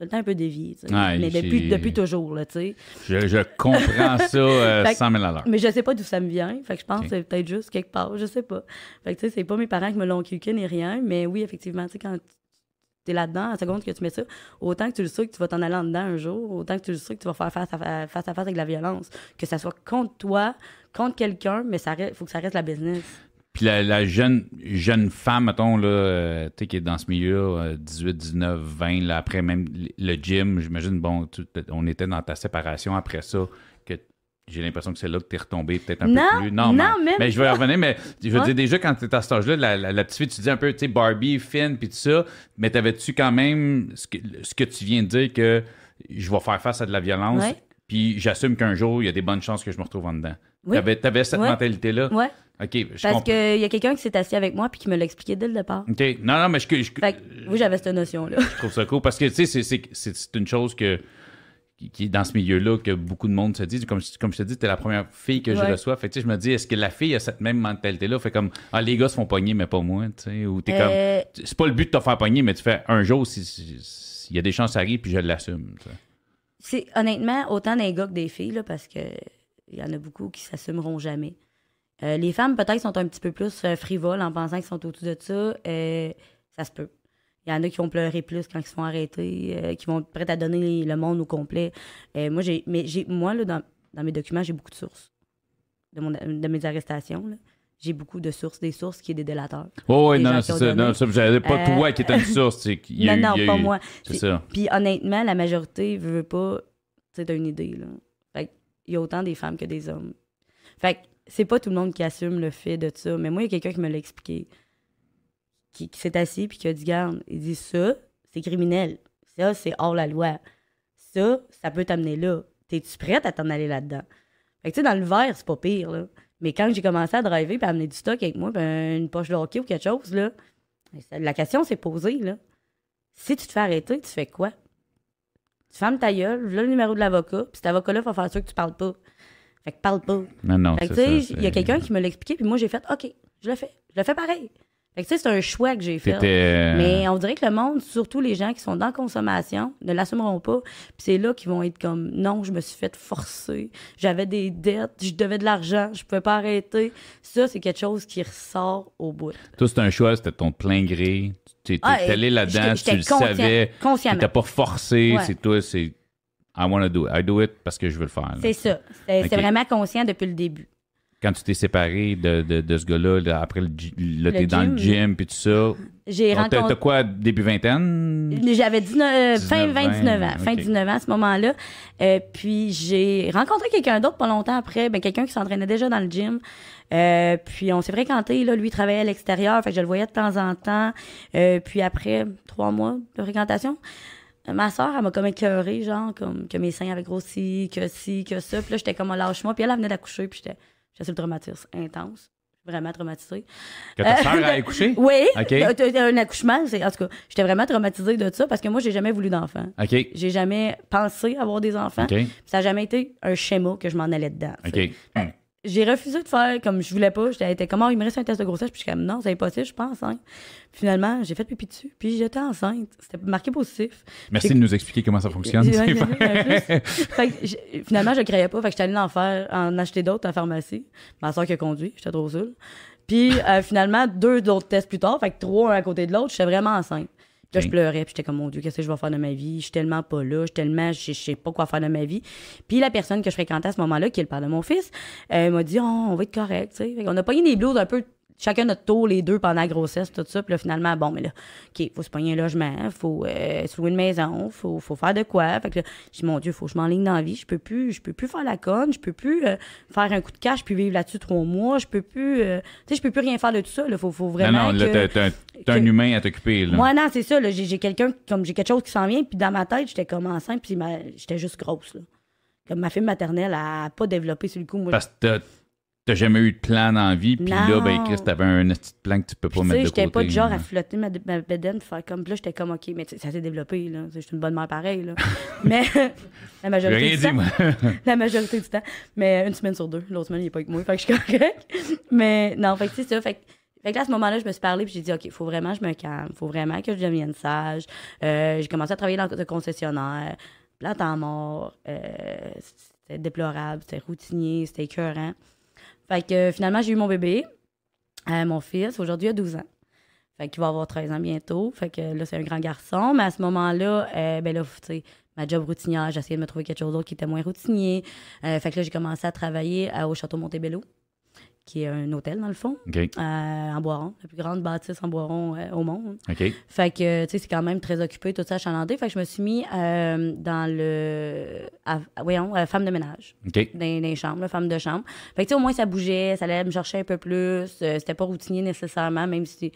tout le temps un peu dévié. Ouais, Mais depuis, depuis toujours, là, tu sais. Je, je comprends ça euh, que- 100 000 à l'heure. Mais je sais pas d'où ça me vient. Fait que je pense que c'est peut-être juste quelque part. Je sais pas. Fait que tu sais, c'est pas mes parents qui me l'ont inculqué ni rien. Mais oui, effectivement, tu sais, quand t'es là-dedans, à la seconde que tu mets ça, autant que tu le sais que tu vas t'en aller en dedans un jour, autant que tu le sais que tu vas faire face à fa- face, à face avec la violence. Que ça soit contre toi, contre quelqu'un, mais ça reste, faut que ça reste la business. Puis la, la jeune, jeune femme, mettons, là, euh, tu sais, qui est dans ce milieu, 18, 19, 20, là, après même le gym, j'imagine, bon, tu- on était dans ta séparation après ça, que j'ai l'impression que c'est là que tu es retombé peut-être un Non, peu plus. non, mais, même mais je vais y revenir, mais je veux Ouais. dire, déjà, quand tu es à cet âge-là, la, la, la petite fille, tu dis un peu, tu sais, Barbie, Finn, puis tout ça, mais t'avais-tu quand même ce que, ce que tu viens de dire que je vais faire face à de la violence, puis j'assume qu'un jour, il y a des bonnes chances que je me retrouve en dedans? Oui. T'avais, t'avais cette Ouais. mentalité-là? Ouais. OK, je Parce qu'il y a quelqu'un qui s'est assis avec moi puis qui me l'a expliqué dès le départ. OK. Non, non, mais je, je, Fait que, oui, j'avais cette notion-là. je trouve ça cool parce que, tu sais, c'est- une chose que qui, est dans ce milieu-là que beaucoup de monde se dit. Comme, je- comme je te dis, t'es la première fille que je reçois. Fait que, tu sais, je me dis, est-ce que la fille a cette même mentalité-là? Fait comme, ah, les gars se font pogner, mais pas moi, tu sais. Ou t'es Euh, comme, c'est pas le but de te faire pogner, mais tu fais un jour, si- si- s'il y a des chances, ça arrive, puis je l'assume. tu sais. C'est honnêtement autant des gars que des filles, là, parce que il y en a beaucoup qui s'assumeront jamais. Euh, les femmes, peut-être, sont un petit peu plus euh, frivoles en pensant qu'ils sont au-dessus de ça. Euh, ça se peut. Il y en a qui vont pleurer plus quand ils se font arrêter, euh, qui vont être prêts à donner le monde au complet. Moi, j'ai, mais j'ai, moi là, dans, dans mes documents, j'ai beaucoup de sources de, mon, de mes arrestations. là. J'ai beaucoup de sources, des sources qui est des délateurs. Oh, oui, non, non, c'est ça. donné. Non, ça, j'avais pas Euh, toi qui était une source. y a non, eu- non, il y a pas eu- moi. C'est ça. Puis honnêtement, la majorité veut, veut pas. Tu sais, t'as une idée, là. Il y a autant des femmes que des hommes. Fait que c'est pas tout le monde qui assume le fait de ça. Mais moi, il y a quelqu'un qui me l'a expliqué. Qui, s'est assis puis qui a dit Garde, il dit ça, c'est criminel. Ça, c'est hors la loi. Ça, ça peut t'amener là. T'es-tu prête à t'en aller là-dedans? Fait que tu sais, dans le verre, c'est pas pire, là. Mais quand j'ai commencé à driver puis à amener du stock avec moi, ben, une poche de hockey ou quelque chose, là, la question s'est posée, là. Si tu te fais arrêter, tu fais quoi? Tu fermes ta gueule, là le numéro de l'avocat, puis cet avocat-là va faire sûr que tu parles pas. Fait que parle pas. Non, non, Fait que tu sais, il y a quelqu'un qui me l'a expliqué, puis moi j'ai fait OK, je le fais. Je le fais pareil. Fait que tu sais, c'est un choix que j'ai fait. T'étais. Mais on dirait que le monde, surtout les gens qui sont dans la consommation, ne l'assumeront pas. Puis c'est là qu'ils vont être comme non, je me suis fait forcer. J'avais des dettes, je devais de l'argent, je pouvais pas arrêter. Ça, c'est quelque chose qui ressort au bout. Toi, c'était un choix, c'était ton plein gré. Tu étais Ah, allé là-dedans, tu le savais. Tu Consciemment. t'as pas forcé, Ouais. c'est toi, c'est I want to do it. I do it parce que je veux le faire. C'est ça. C'est c'est Ok. vraiment conscient depuis le début. Quand tu t'es séparé de, de, de ce gars-là, là, après le, Le t'es dans le gym. puis tout ça. J'ai Oh, rencontré. t'as quoi, début vingtaine? J'avais 19, euh, fin 19, 20, 19 ans. 20, Fin ok. 19 ans à ce moment-là. Euh, puis j'ai rencontré quelqu'un d'autre pas longtemps après. Ben, quelqu'un qui s'entraînait déjà dans le gym. Euh, puis on s'est fréquenté. Là, lui il travaillait à l'extérieur. Fait que je le voyais de temps en temps. Euh, puis après trois mois de fréquentation, ma soeur, elle m'a comme écœuré, genre, comme que mes seins avaient grossi, que ci, que ça. Puis là, j'étais comme, lâche-moi. Puis elle, elle venait d'accoucher. Puis j'étais j'étais sur le traumatisme intense. Vraiment traumatisée. Que ta sœur a accouché? Oui, OK. euh, un accouchement. c'est- En tout cas, j'étais vraiment traumatisée de ça parce que moi, j'ai jamais voulu d'enfant. OK. J'ai jamais pensé avoir des enfants. Ça n'a jamais été un schéma que je m'en allais dedans. sais. OK. Hum. J'ai refusé de faire comme je voulais pas. J'étais comme, oh, il me reste un test de grossesse. Puis je suis comme, non, c'est impossible, je suis pas enceinte. Finalement, j'ai fait pipi dessus. Puis j'étais enceinte. C'était marqué positif. Merci de nous expliquer comment ça fonctionne. Ouais. Fait que finalement, je créais pas. Fait que j'étais allée en faire, en acheter d'autres à la pharmacie. Ma soeur qui a conduit, j'étais trop seule. Puis euh, finalement, deux autres tests plus tard, fait que trois un à côté de l'autre, j'étais vraiment enceinte. Là, je pleurais, puis j'étais comme, mon Dieu, qu'est-ce que je vais faire de ma vie? Je suis tellement pas là, je suis tellement, je je sais pas quoi faire de ma vie. Puis la personne que je fréquentais à ce moment-là, qui est le père de mon fils, euh, m'a dit, oh, on va être correct, tu sais. Qu'on a pogné des blues un peu, chacun notre tour, les deux, pendant la grossesse, tout ça. Puis là, finalement, bon, mais là, OK, faut se pogner un logement, faut euh, se louer une maison, faut, faut faire de quoi. Fait que là, j'ai dit, mon Dieu, faut que je m'enligne dans la vie. Je peux plus, je peux plus faire la conne, je peux plus euh, faire un coup de cash puis vivre là-dessus trois mois. Je peux plus, euh, tu sais, je peux plus rien faire de tout ça. Là. Faut, faut Non, vraiment non, là, que... t'as- t'as un- humain à t'occuper. là. Moi, non, c'est ça. là, J'ai j'ai quelqu'un, comme j'ai quelque chose qui s'en vient, puis dans ma tête, j'étais comme enceinte, puis ma- j'étais juste grosse. Là. Comme ma fille maternelle, elle a pas développé sur le coup. Moi, Parce que t'as- jamais eu de plan la vie, puis là, ben, Chris, t'avais un petit plan que tu peux pas mettre sais, de j'étais côté. pas du genre à flotter ma, ma bedaine, faire comme. Puis là, j'étais comme, OK, mais ça s'est développé, là. Je suis une bonne mère pareil, là. mais la majorité rien du dit, temps. moi. la majorité du temps. Mais une semaine sur deux. L'autre semaine, il est pas avec moi. Fait que je suis correct. mais non, fait que c'est ça. Fait que, fait que là, à ce moment-là, je me suis parlé puis j'ai dit, OK, faut vraiment que je me calme. faut vraiment que je devienne sage. Euh, j'ai commencé à travailler dans le concessionnaire. Là, temps mort. Euh, c'était déplorable. C'était routinier. C'était écœurant. Fait que euh, finalement, j'ai eu mon bébé. Euh, mon fils, aujourd'hui, a 12 ans. Fait qu'il va avoir 13 ans bientôt. Fait que là, c'est un grand garçon. Mais à ce moment-là, euh, ben là, tu sais, ma job routinière, j'essayais de me trouver quelque chose d'autre qui était moins routinier. Fait que là, j'ai commencé à travailler au Château Montebello, qui est un hôtel, dans le fond, euh, en Boiron, la plus grande bâtisse en Boiron euh, au monde. Fait que, tu sais, c'est quand même très occupé, tout ça achalandé. Fait que je me suis mis euh, dans le... à- voyons, femme de ménage OK. dans, dans les chambres, là, femme de chambre. Fait que, tu sais, au moins, ça bougeait, ça allait me chercher un peu plus. c'était pas routinier nécessairement, même si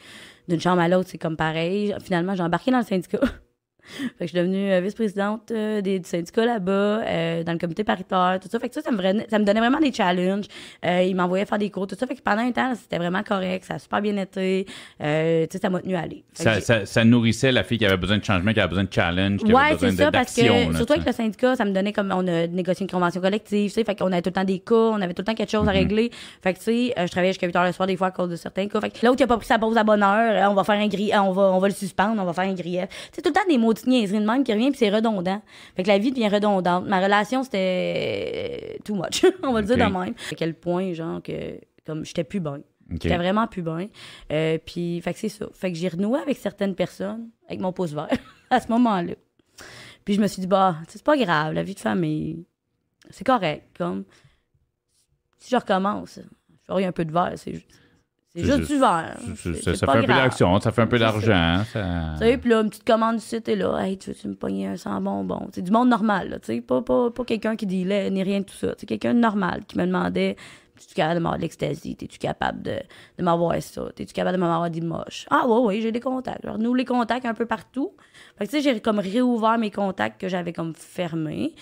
d'une chambre à l'autre, c'est comme pareil. Finalement, j'ai embarqué dans le syndicat. fait que je suis devenue euh, vice-présidente euh, des, du syndicat là-bas, euh, dans le comité paritaire, tout ça. Fait que ça, ça me, prenait- ça me donnait vraiment des challenges. Euh, ils m'envoyaient faire des cours, tout ça. Fait que pendant un temps, c'était vraiment correct. Ça a super bien été. Tu sais, ça m'a tenu à aller. Ça, j'ai- ça, ça nourrissait la fille qui avait besoin de changement, qui avait besoin de challenge, qui Ouais, avait besoin c'est ça, de- parce que là, surtout avec le syndicat, ça me donnait comme on a négocié une convention collective, tu sais, fait qu'on avait tout le temps des cas, on avait tout le temps quelque chose à Mhm. régler. Fait que tu sais, je travaillais jusqu'à 8 heures le soir des fois à cause de certains cas. Fait que l'autre qui a pas pris sa pause à bonne heure, on va faire un gris, on va on va le suspendre, on va faire un grief. C'est tout le temps des maudites niaiseries de même qui revient puis c'est redondant. Fait que la vie devient redondante. Ma relation c'était too much, on va le dire Ok. de même. À quel point genre que comme j'étais plus bien. OK. J'étais vraiment plus bien. Euh, puis, fait que c'est ça. Fait que j'ai renoué avec certaines personnes, avec mon pouce vert, à ce moment-là. Puis je me suis dit, bah, c'est pas grave, la vie de famille, c'est correct. Comme, si je recommence, je ferai un peu de verre, c'est ju- c'est juste du verre. Ça, C'est- ça- fait un peu d'action, ça fait un peu d'argent. Ça... Tu sais, puis là, une petite commande du site est là. Hey, tu veux-tu me pogner un sans bonbon? C'est du monde normal, là, tu sais. Pas, pas, pas quelqu'un qui dit ni rien de tout ça. C'est quelqu'un de normal qui me demandait Es-tu capable de m'avoir de l'ecstasy? T'es-tu capable de, de m'avoir ça? T'es-tu capable de m'avoir des moches? Ah, ouais, ouais, j'ai des contacts. Alors, nous, les contacts un peu partout. Fait que, tu sais, j'ai comme réouvert mes contacts que j'avais comme fermés.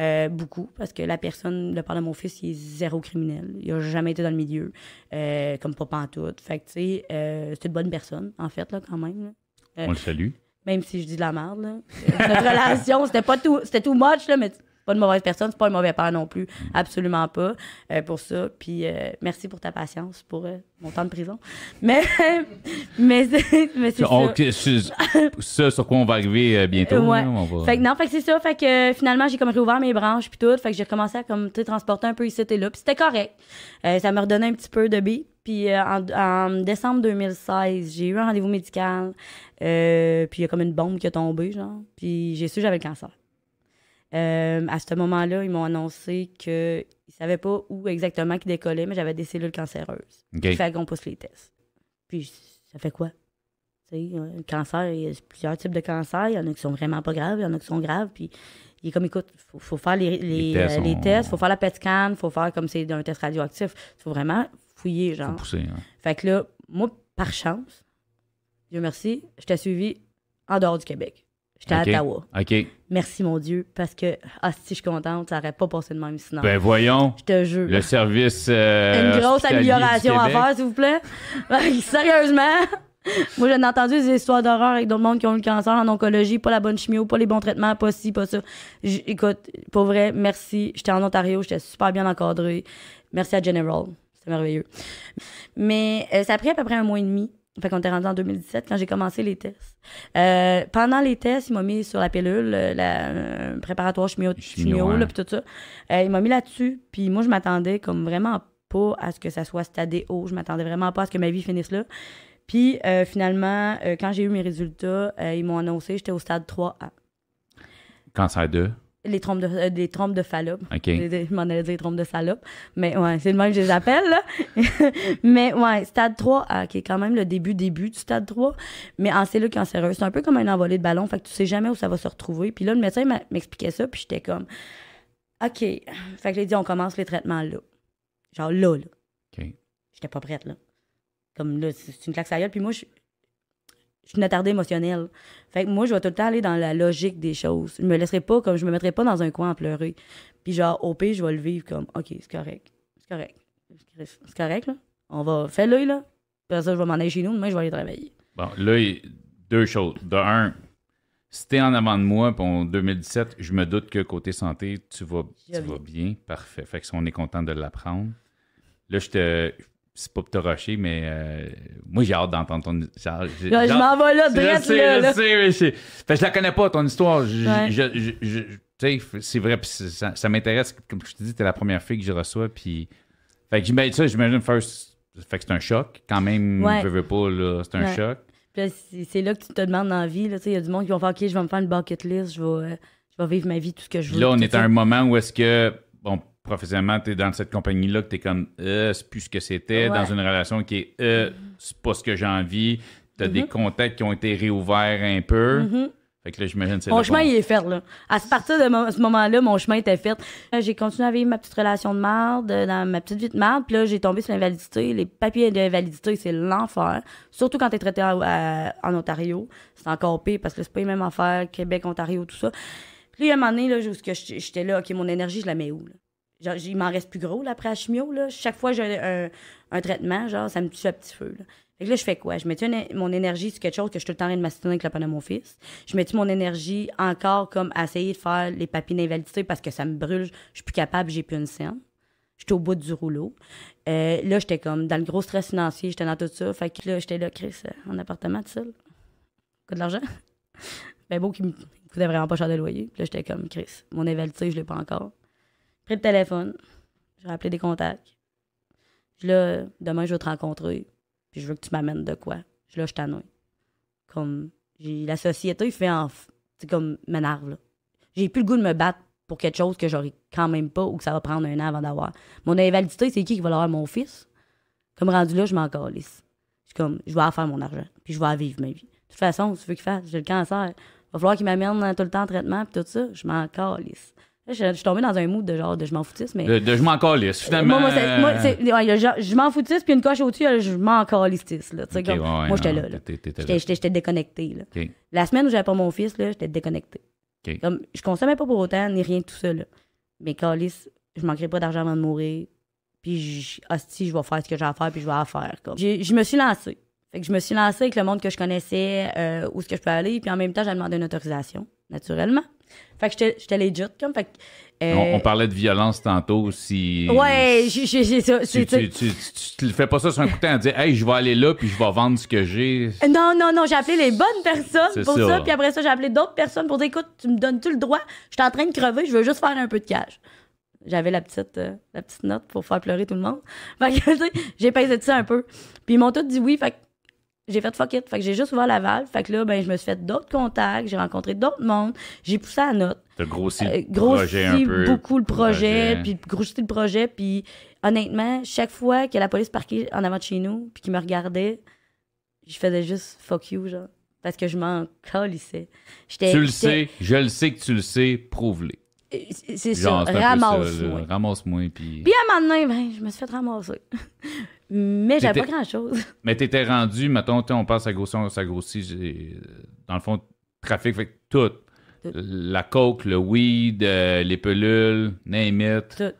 Euh, beaucoup, parce que la personne, le père de mon fils, il est zéro criminel. Il a jamais été dans le milieu, euh, comme pas pantoute. Fait que, tu sais, euh, c'est une bonne personne, en fait, là, quand même. là. On le salue. Même si je dis de la merde, là. Euh, Notre relation, c'était pas tout, c'était too much, là, mais pas une mauvaise personne, c'est pas un mauvais père non plus. Absolument pas, euh, pour ça. Puis, euh, merci pour ta patience, pour euh, mon temps de prison. Mais, mais c'est, mais c'est On- ça. ça, sur quoi on va arriver bientôt. Ouais. là, on va- Fait que non, fait que c'est ça. Fait que finalement, j'ai comme réouvert mes branches puis tout. Fait que j'ai commencé à comme, transporter un peu ici et là. Puis c'était correct. Ça me redonnait un petit peu de beat. Puis euh, en, en décembre 2016, j'ai eu un rendez-vous médical. Euh, puis il y a comme une bombe qui a tombé, genre. Puis j'ai su que j'avais le cancer. Euh, à ce moment-là, ils m'ont annoncé qu'ils ne savaient pas où exactement qui décollait, mais j'avais des cellules cancéreuses. OK. Il fallait qu'on pousse les tests. Puis, ça fait quoi? Tu sais, euh, le cancer, il y a plusieurs types de cancers. Il y en a qui sont vraiment pas graves, il y en a qui sont graves. Puis, il est comme, écoute, il faut, faut faire les, les, Les tests euh, il faut faire la PET scan, il faut faire comme c'est un test radioactif. Il faut vraiment fouiller, Faut genre. pousser. hein. Fait que là, moi, par chance, Dieu merci, je t'ai suivi en dehors du Québec. J'étais à Ottawa. OK. Merci, mon Dieu, parce que, ah, si je suis contente, ça n'aurait pas passé de même sinon. Ben voyons. je te jure. Le service. euh, Une grosse amélioration à faire, s'il vous plaît. Sérieusement. Moi, j'en ai entendu des histoires d'horreur avec d'autres mondes qui ont eu le cancer en oncologie, pas la bonne chimio, pas les bons traitements, pas ci, pas ça. J- écoute, pour vrai, merci. J'étais en Ontario, j'étais super bien encadrée. Merci à General. C'était merveilleux. Mais euh, ça a pris à peu près un mois et demi. Fait qu'on était rendu en 2017 quand j'ai commencé les tests. Euh, pendant les tests, il m'a mis sur la pilule, euh, la euh, préparatoire chimio, Chimio, là, puis tout ça. Euh, il m'a mis là-dessus, puis moi, je m'attendais comme vraiment pas à ce que ça soit stadé haut. Je m'attendais vraiment pas à ce que ma vie finisse là. Puis finalement, quand j'ai eu mes résultats, ils m'ont annoncé que j'étais au stade 3A. Cancer 2. Les trompes de, euh, les trompes de Fallope. OK. Je m'en allais dire trompes de salope. Mais ouais, c'est le même que je les appelle, là. mais ouais, stade 3, ah, qui est quand même le début, début du stade 3. Mais en cellule cancéreuse, c'est un peu comme un envolé de ballon. Fait que tu sais jamais où ça va se retrouver. Puis là, le médecin m'expliquait ça, puis j'étais comme, OK. Fait que j'ai dit, on commence les traitements là. Genre là, là. OK. J'étais pas prête, là. Comme là, c'est une claque à gueule. Puis moi, je je suis une attardée émotionnelle. Fait que moi, je vais tout le temps aller dans la logique des choses. Je me laisserai pas comme je me mettrai pas dans un coin à pleurer. Puis genre, au pire, je vais le vivre comme OK, c'est correct. C'est correct. C'est correct, là. On va faire le là. Puis ça, je vais m'en aller chez nous. Demain, je vais aller travailler. Bon, là, il- deux choses. De un, si t'es en avant de moi, puis en 2017, je me doute que côté santé, tu vas, tu vas bien. Parfait. Fait que ça, on est content de l'apprendre. Là, je te. C'est pas pour te rusher, mais euh, moi, j'ai hâte d'entendre ton. Là, je m'en vais là, je direct sais, là. je sais, mais Fait que je la connais pas, ton histoire. Je- je- je- je- sais, c'est vrai, puis ça, ça m'intéresse. Comme je te dis, t'es la première fille que je reçois, puis. Fait que j'imagine ça, j'imagine first. Fait que c'est un choc. Quand même, Ouais. je veux pas, là, c'est un Ouais. choc. Puis c'est là que tu te demandes dans la vie. là, tu sais, Il y a du monde qui vont faire OK, je vais me faire une bucket list. Je vais, euh, je vais vivre ma vie, tout ce que je veux. Là, on est à un moment où est-ce que, bon, professionnellement, tu es dans cette compagnie-là, que tu es comme, euh, c'est plus ce que c'était, Ouais. dans une relation qui est, euh, c'est pas ce que j'ai envie. Tu as des contacts qui ont été réouverts un peu. Mhm. Fait que là, j'imagine que c'est Mon chemin, il est fait, là. À partir de mo- ce moment-là, mon chemin était fait. Euh, J'ai continué à vivre ma petite relation de merde, euh, dans ma petite vie de merde, puis là, j'ai tombé sur l'invalidité. Les papiers d'invalidité, c'est l'enfer. Surtout quand t'es traité à- à- en Ontario. C'est encore pire parce que c'est pas les mêmes affaires, Québec, Ontario, tout ça. Puis là, a un moment donné, là, j'étais j'étais là, OK, mon énergie, je la mets où, là? Genre, il m'en reste plus gros, là, après la chimio, là. Chaque fois que j'ai un, un traitement, genre, ça me tue à petit feu, là. Fait que là, je fais quoi? Je mets mon énergie sur quelque chose que je suis tout le temps en train de m'assiner avec la peine de mon fils. Je mets mon énergie encore comme à essayer de faire les papiers d'invalidité parce que ça me brûle, je suis plus capable, j'ai plus une scène. J'étais au bout du rouleau. Euh, là, j'étais comme dans le gros stress financier, j'étais dans tout ça. Fait que là, j'étais là, Chris, euh, en appartement tout seul. Coûte de l'argent? ben beau qui me coûtait vraiment pas cher de loyer. Là, j'étais comme, Chris, mon invalidité, je l'ai pas encore. Pris le téléphone. J'ai rappelé des contacts. Je là, demain, je vais te rencontrer. Puis je veux que tu m'amènes de quoi. Je là, je t'annoie. Comme, la société fait en. C'est comme, m'énerve, là. J'ai plus le goût de me battre pour quelque chose que j'aurai quand même pas ou que ça va prendre un an avant d'avoir. Mon invalidité, c'est qui qui va l'avoir? Mon fils. Comme rendu là, je m'en calisse. Je suis comme, je vais faire mon argent. Puis je vais vivre ma vie. De toute façon, tu veux qu'il fasse, j'ai le cancer. Il va falloir qu'il m'amène tout le temps en traitement, puis tout ça. Je m'en calisse. Là, je, je suis tombée dans un mood de genre de je m'en foutisse, mais. De, de je m'en calisse, finalement. Moi, moi, c'est- ouais, je m'en foutisse, puis une coche au-dessus, je m'en calisse, là. Comme, ouais, moi, j'étais là, là. J'étais- déconnectée, là. La semaine où j'avais pas mon fils, là, j'étais déconnectée. Ok. Comme, je consommais pas pour autant, ni rien de tout ça, là. Mais calice, je manquerai pas d'argent avant de mourir. Puis, hostie, je vais faire ce que j'ai à faire, puis je vais en faire. Comme. Je me suis lancée. Fait que je me suis lancée avec le monde que je connaissais, euh, où est-ce que je peux aller, puis en même temps, j'ai demandé une autorisation, naturellement. Fait que j'étais- legit, comme. Fait que, euh, On, on parlait de violence tantôt. Si, Ouais, j'ai ça. Tu, tu, tu, fais pas ça sur un coup de temps à dire Hey, je vais aller là puis je vais vendre ce que j'ai. Non, non, non, j'ai appelé les bonnes personnes pour ça. ça. Puis après ça, j'ai appelé d'autres personnes pour dire écoute, tu me donnes-tu le droit? Je suis en train de crever, je veux juste faire un peu de cash. J'avais la petite, euh, la petite note pour faire pleurer tout le monde. Fait que, j'ai pesé de ça un peu. Puis ils m'ont tous dit oui. Fait que j'ai fait fuck it. Fait que j'ai juste ouvert la valve. Fait que là, ben, je me suis fait d'autres contacts, j'ai rencontré d'autres mondes, j'ai poussé à note. T'as grossi Euh, le grossi projet un peu. beaucoup le projet, puis grossi le projet, puis honnêtement, chaque fois que la police parquait en avant de chez nous, puis qu'ils me regardait, je faisais juste fuck you, genre, parce que je m'en calissais. J'étais- Tu le sais, je le sais que tu le sais, prouve-les. C'est c'est ça, ramasse-moi. Ramasse-moi, puis... Puis à un moment donné, ben, je me suis fait ramasser. Mais j'avais pas grand-chose. Mais t'étais rendu, mettons, on passe à grossi, ça grossit, dans le fond, trafic, fait tout. Tout. La coke, le weed, euh, les pelules, name it. Tout.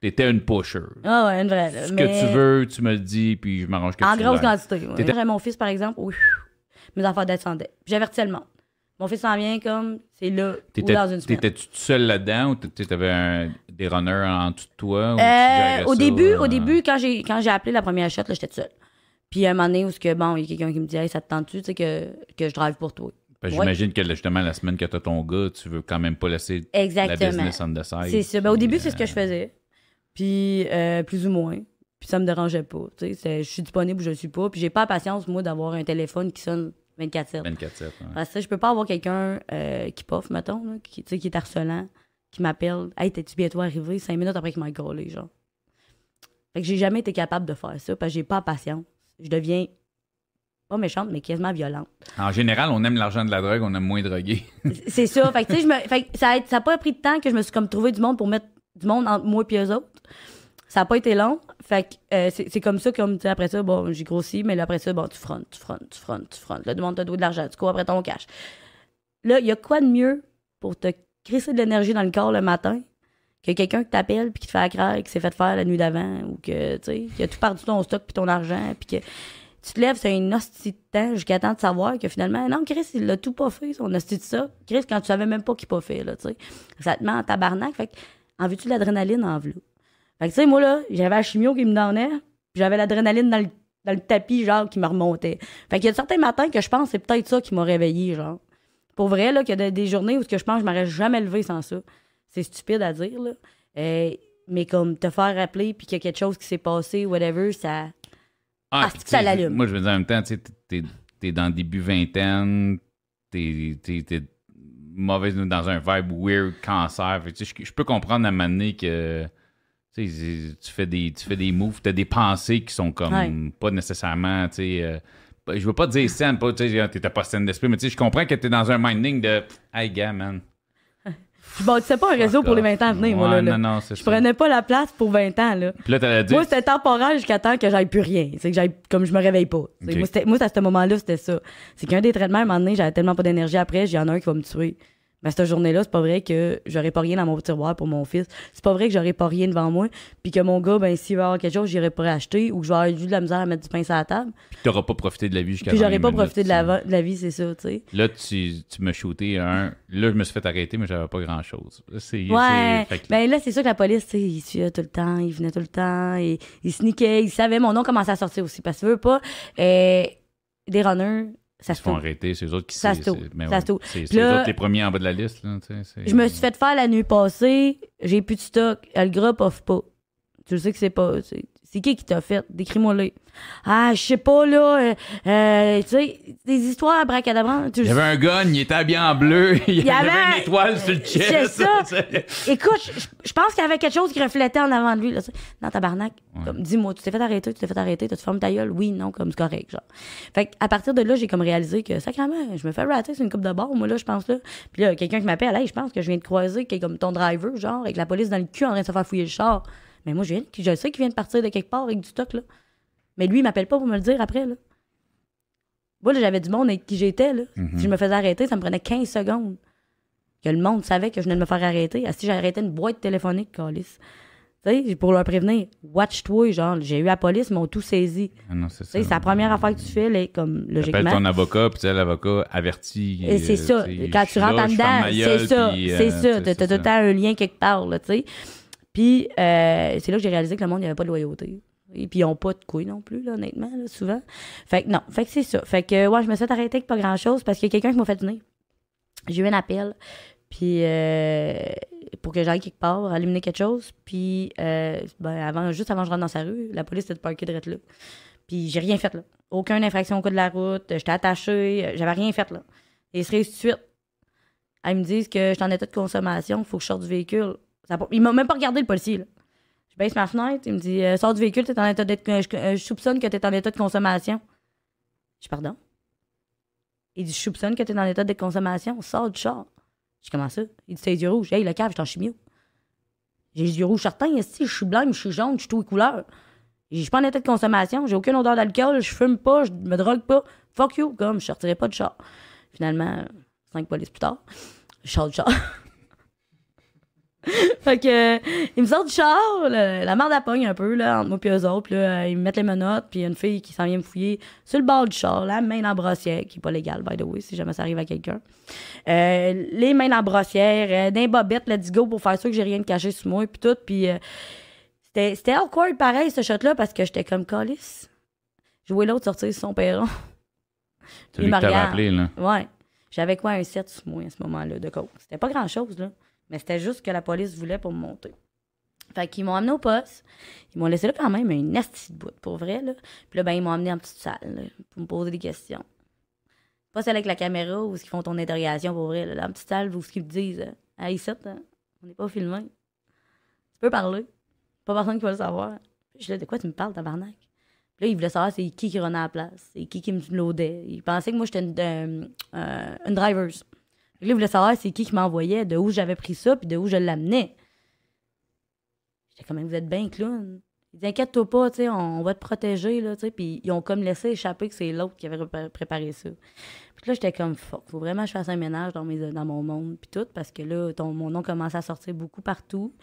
T'étais une pusher. Ah ouais, une vraie. Ce Mais que tu veux, tu me le dis, puis je m'arrange que En tu grosse l'aies. quantité. ouais. T'étais- J'avais mon fils, par exemple, oui, mes affaires descendaient. Puis J'avertissais le monde. Mon fils s'en vient comme, c'est là, ou dans une semaine. T'étais-tu tout seul là-dedans ou t'avais un- des runners en dessous de toi? ou tu Euh, au ça, début, euh, au début, quand j'ai quand j'ai appelé la première shot, j'étais seule. Puis à un moment donné, où que bon, il y a quelqu'un qui me dit Hey, ça te tente-tu, tu sais, que, que je drive pour toi? Ouais. J'imagine que justement, la semaine que t'as ton gars, tu veux quand même pas laisser la Exactement. business on the side. C'est ça. Ben, au début, c'est ce euh, que je faisais. Puis euh, plus ou moins. Puis ça me dérangeait pas. Tu je suis disponible ou je le suis pas. Puis j'ai pas la patience, moi, d'avoir un téléphone qui sonne 24-7. 24-7. ouais. Parce que je peux pas avoir quelqu'un euh, qui poffe, mettons, là, qui, qui est harcelant, qui m'appelle Hey, t'es-tu bientôt arrivé? Cinq minutes après qu'il m'a gaulé, genre. Fait que j'ai jamais été capable de faire ça parce que j'ai pas la patience. Je deviens pas méchante, mais quasiment violente. En général, on aime l'argent de la drogue, on aime moins droguer. C'est ça. Fait que, tu sais, je me- fait que ça a, ça a pas pris de temps que je me suis comme trouvé du monde pour mettre du monde entre moi et eux autres. Ça a pas été long. Fait que euh, c'est comme ça, comme, tu après ça, bon, j'ai grossi, mais là, après ça, bon, tu frontes, tu frontes, tu frontes, tu frontes. Là, doit de l'argent, tu cours après ton cash. Là, il y a quoi de mieux pour te crisser de l'énergie dans le corps le matin que quelqu'un qui t'appelle puis qui te fait la craque, qui s'est fait faire la nuit d'avant ou que, tu sais, qui a tout perdu ton stock puis ton argent puis que tu te lèves, c'est une hostie de temps jusqu'à temps de savoir que finalement, non, Chris, il l'a tout pas fait, son hostie ça. Chris, quand tu savais même pas qu'il pas fait, là, tu sais. Ça te met en tabarnak. Fait que, en veux-tu de l'adrénaline en v'là? Fait que, tu sais, moi, là, j'avais la chimio qui me donnait, puis j'avais l'adrénaline dans le, dans le tapis, genre, qui me remontait. Fait qu'il y a certains matins que je pense que c'est peut-être ça qui m'a réveillé, genre. Pour vrai, là, qu'il y a des, journées où ce que je pense que je m'aurais jamais levé sans ça. C'est stupide à dire, là. Euh, mais comme te faire rappeler, puis qu'il y a quelque chose qui s'est passé, whatever, ça. Ah, que ça l'allume. Moi, je veux dire, en même temps, tu sais, t'es, t'es dans le début vingtaine, t'es, t'es, t'es mauvaise dans un vibe weird, cancer. Fait tu sais, je, je peux comprendre à un moment donné que tu sais, tu fais des, tu fais des moves, t'as des pensées qui sont comme Ouais. pas nécessairement, tu sais... euh, je veux pas dire saine, pas, tu sais, t'étais pas saine d'esprit, mais tu sais, je comprends que t'es dans un minding de « Hey, gars, man. Je bâtissais pas un réseau pour les 20 ans à venir, moi, là. Non, non, c'est Je ça. prenais pas la place pour 20 ans, là. Puis là, t'allais dire... Moi, c'était temporaire jusqu'à temps que j'aille plus rien. C'est que j'aille, comme je me réveille pas. C'est- Ok. Moi, c'était- moi, à ce moment-là, c'était ça. C'est qu'un des traitements, à un moment donné, j'avais tellement pas d'énergie après, j'ai en a un qui va me tuer. Mais cette journée-là, c'est pas vrai que j'aurais pas rien dans mon tiroir pour mon fils. C'est pas vrai que j'aurais pas rien devant moi. Puis que mon gars, ben, s'il va avoir quelque chose, j'irai pas acheter ou que je vais avoir juste de la misère à mettre du pain sur la table. Puis t'auras pas profité de la vie jusqu'à Puis j'aurais 20 pas minutes, profité de la, de vie, c'est ça, tu sais. Là, tu, tu m'as shooté un. Là, je me suis fait arrêter, mais j'avais pas grand chose. C'est, Ouais. que- Ben là, c'est sûr que la police, tu sais, il suivait tout le temps, il venait tout le temps, et il sneakait, il savait, mon nom commençait à sortir aussi. Parce que tu veux pas, euh, des runners, ça ils se font fait. arrêter, c'est eux autres qui Ça se mais ça ouais, se. C'est, eux autres les premiers en bas de la liste. Là, Je me suis fait faire la nuit passée, j'ai plus de stock, le groupe offre pas. Tu le sais que c'est pas. C'est qui qui t'a fait? Décris-moi-le. Ah, je sais pas, là. euh, euh, tu sais, des histoires à bracadabra. Tu Il y avait un gun, il était habillé en bleu, il y, avait, avait- une étoile sur le chest. C'est ça. Écoute, je, pense qu'il y avait quelque chose qui reflétait en avant de lui. Là, dans tabarnak. Ouais. Comme, dis-moi, tu t'es fait arrêter, tu t'es fait arrêter, t'as-tu fermé ta gueule? Oui, non, comme c'est correct, genre. Fait à partir de là, j'ai comme réalisé que, sacrément, je me fais rater sur une coupe de bord, moi, là, je pense, là. Puis là, quelqu'un qui m'appelle, hey, je pense que je viens de croiser, qui est comme ton driver, genre, avec la police dans le cul en train de se faire fouiller le char. Mais moi, je, viens, je sais qu'il vient de partir de quelque part avec du stock, là. Mais lui, il m'appelle pas pour me le dire après, là. Moi, là, j'avais du monde avec qui j'étais, là. Mhm. Si je me faisais arrêter, ça me prenait 15 secondes. Que le monde savait que je venais de me faire arrêter. Ah, Si j'arrêtais une boîte téléphonique, calice. Tu sais, pour leur prévenir, watch-toi, genre, j'ai eu la police, ils m'ont tout saisi. Ah non, c'est c'est la première affaire que tu fais, là, comme, Appelle ton avocat, puis l'avocat avertit. Et c'est euh, ça. Quand tu rentres en dedans, c'est ça. puis, euh, C'est ça. T'as c'est tout le temps un lien quelque part, là, tu sais. Puis, euh, c'est là que j'ai réalisé que le monde, il n'y avait pas de loyauté. Et puis, ils n'ont pas de couilles non plus, honnêtement, souvent. Fait que non. Fait que c'est ça. Fait que, ouais, je me suis arrêter avec pas grand-chose parce qu'il y a quelqu'un qui m'a fait venir. J'ai eu un appel. Puis, euh, pour que j'aille quelque part, allumer quelque chose. Puis, euh, ben, avant, juste avant que je rentre dans sa rue, la police était parquée direct là. Puis j'ai rien fait, là. Aucune infraction au code de la route. J'étais attachée. J'avais rien fait, là. Et serait tout de suite. Elles me disent que je suis en état de consommation, faut que je sorte du véhicule. Ça, il m'a même pas regardé, le policier, là. Je baisse ma fenêtre, il me dit euh, Sors du véhicule, t'es en état d'être. Je, je soupçonne que tu es en état de consommation. Je Pardon? Il dit Je soupçonne que tu es en état de consommation, sors du char. Je Comment ça? Il dit C'est les yeux rouges. Hey, le cave, je suis en chimio. J'ai les yeux rouges certains, je suis blanc, je suis jaune, je suis tout les couleurs. Je suis pas en état de consommation, j'ai aucune odeur d'alcool, je fume pas, je me drogue pas. Fuck you, comme je sortirai pas de char. Finalement, cinq polices plus tard, je sors du char. fait que, euh, ils me sortent du char, la merde à pogne un peu, là, entre moi et eux autres. là, ils me mettent les menottes, puis il y a une fille qui s'en vient me fouiller sur le bord du char, la main dans la brossière, qui est pas légale, by the way, si jamais ça arrive à quelqu'un. Euh, les mains dans la brossière, euh, d'un bobette, let's go, pour faire sûr que j'ai rien de caché sur moi, puis tout. Puis euh, c'était, awkward pareil, ce shot-là, parce que j'étais comme calice. Je voulais l'autre sortir sur son perron. C'est lui que t'avais appelé, là. Ouais. J'avais quoi, un 7 sur moi à ce moment-là de coke? C'était pas grand-chose, là. Mais c'était juste ce que la police voulait pour me monter. Fait qu'ils m'ont amené au poste. Ils m'ont laissé là quand même une nasty de bout, pour vrai, là. Puis là, ben, ils m'ont amené en petite salle, pour me poser des questions. Pas celle avec la caméra où ils font ton interrogation, pour vrai, là. La petite salle où ils te disent euh, Hey, ici, hein, on n'est pas filmé. Tu peux parler. Pas personne qui va le savoir. Je dis De quoi tu me parles, tabarnak? Puis là, il voulait savoir c'est qui qui renait à la place, c'est qui qui me loadait. Il pensait que moi, j'étais une, euh, une driver. Là, il voulait savoir c'est qui qui m'envoyait, de où j'avais pris ça, puis de où je l'amenais. J'étais comme, vous êtes bien clown. Il dit, inquiète-toi pas, tu sais, on, va te protéger, là, tu sais. Puis ils ont comme laissé échapper que c'est l'autre qui avait préparé ça. Puis là, j'étais comme, fuck, faut vraiment que je fasse un ménage dans, mes, dans mon monde, puis tout, parce que là, ton, mon nom commençait à sortir beaucoup partout.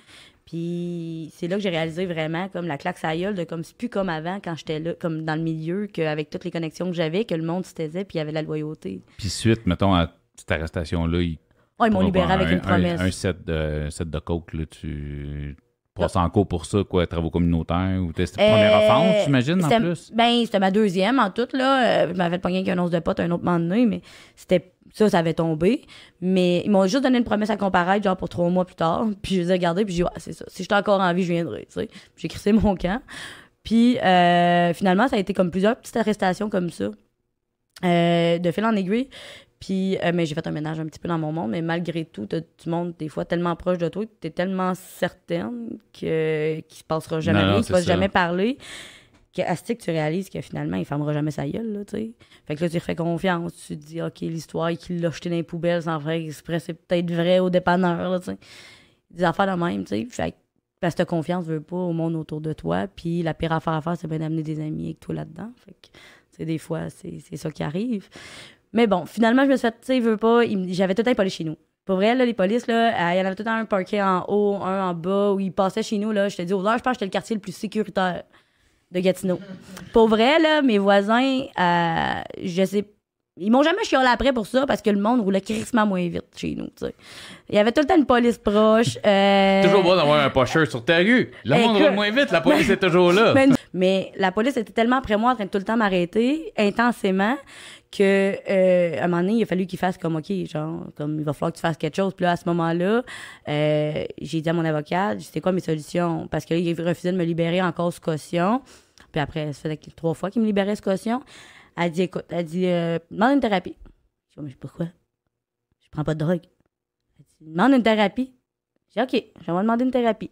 Puis c'est là que j'ai réalisé vraiment comme la claque sa de comme c'est plus comme avant quand j'étais là, comme dans le milieu, qu'avec toutes les connexions que j'avais, que le monde se taisait, puis il y avait la loyauté. Puis suite, mettons, à cette arrestation-là, ils Oh, ils m'ont libéré avec un- une promesse. Un, un set, de, set de coke, là, tu passes en cours pour ça, quoi, travaux communautaires, ou c'était ta première Euh, offense, j'imagine, en plus? Ben, c'était ma deuxième en tout, là. Euh, je m'avais pogné avec un once de pote un autre moment donné, mais c'était ça, ça avait tombé. Mais ils m'ont juste donné une promesse à comparaître, genre pour trois mois plus tard. Puis je les ai regardés, puis j'ai dit, ouais, c'est ça. Si j'étais encore en vie, je viendrai, tu sais. J'ai crissé mon camp. Puis euh, finalement, ça a été comme plusieurs petites arrestations comme ça, euh, de fil en aiguille. Puis, euh, mais j'ai fait un ménage un petit peu dans mon monde, mais malgré tout, t'as du monde des fois tellement proche de toi, t'es tellement certaine que qu'il se passera jamais Non, rien, qu'il va ça. jamais parler, qu'à ce que tu réalises que finalement, il fermera jamais sa gueule, là, tu sais. Fait que là, tu refais confiance, tu te dis, OK, l'histoire qu'il l'a jeté dans les poubelles sans faire exprès, c'est peut-être vrai au dépanneur, là, tu sais. Des affaires de même, tu sais. Fait que parce que ta confiance veut pas au monde autour de toi, puis la pire affaire à faire, c'est bien d'amener des amis avec toi là-dedans. Fait que, tu sais, des fois, c'est c'est ça qui arrive. Mais bon, finalement, je me suis fait, tu sais, il veut pas, j'avais tout le temps les polices chez nous. Pour vrai, là, les polices, là, euh, il y en avait tout le temps un parquet en haut, un en bas, où ils passaient chez nous, là. Je te dis, aux heures, je pense que j'étais le quartier le plus sécuritaire de Gatineau. Pour vrai, là, mes voisins, euh, je sais, ils m'ont jamais chiolé après pour ça parce que le monde roulait crissement moins vite chez nous. Il y avait tout le temps une police proche. euh, Toujours bon d'avoir un pocheur sur ta rue. Le monde roule moins vite, la police est toujours là. mais, mais la police était tellement après moi en train de tout le temps m'arrêter intensément que euh, à un moment donné, il a fallu qu'il fasse comme OK, genre comme il va falloir que tu fasses quelque chose. Puis là, à ce moment-là, euh, j'ai dit à mon avocat, j'ai dit, c'est quoi mes solutions? Parce que là, il refusait de me libérer en cause caution. Puis après, ça faisait trois fois qu'il me libérait ce caution. Elle dit, écoute, elle dit, euh, demande une thérapie. Je dis, mais pourquoi? Je prends pas de drogue. Elle dit, demande une thérapie. J'ai dit, OK, je vais demander une thérapie.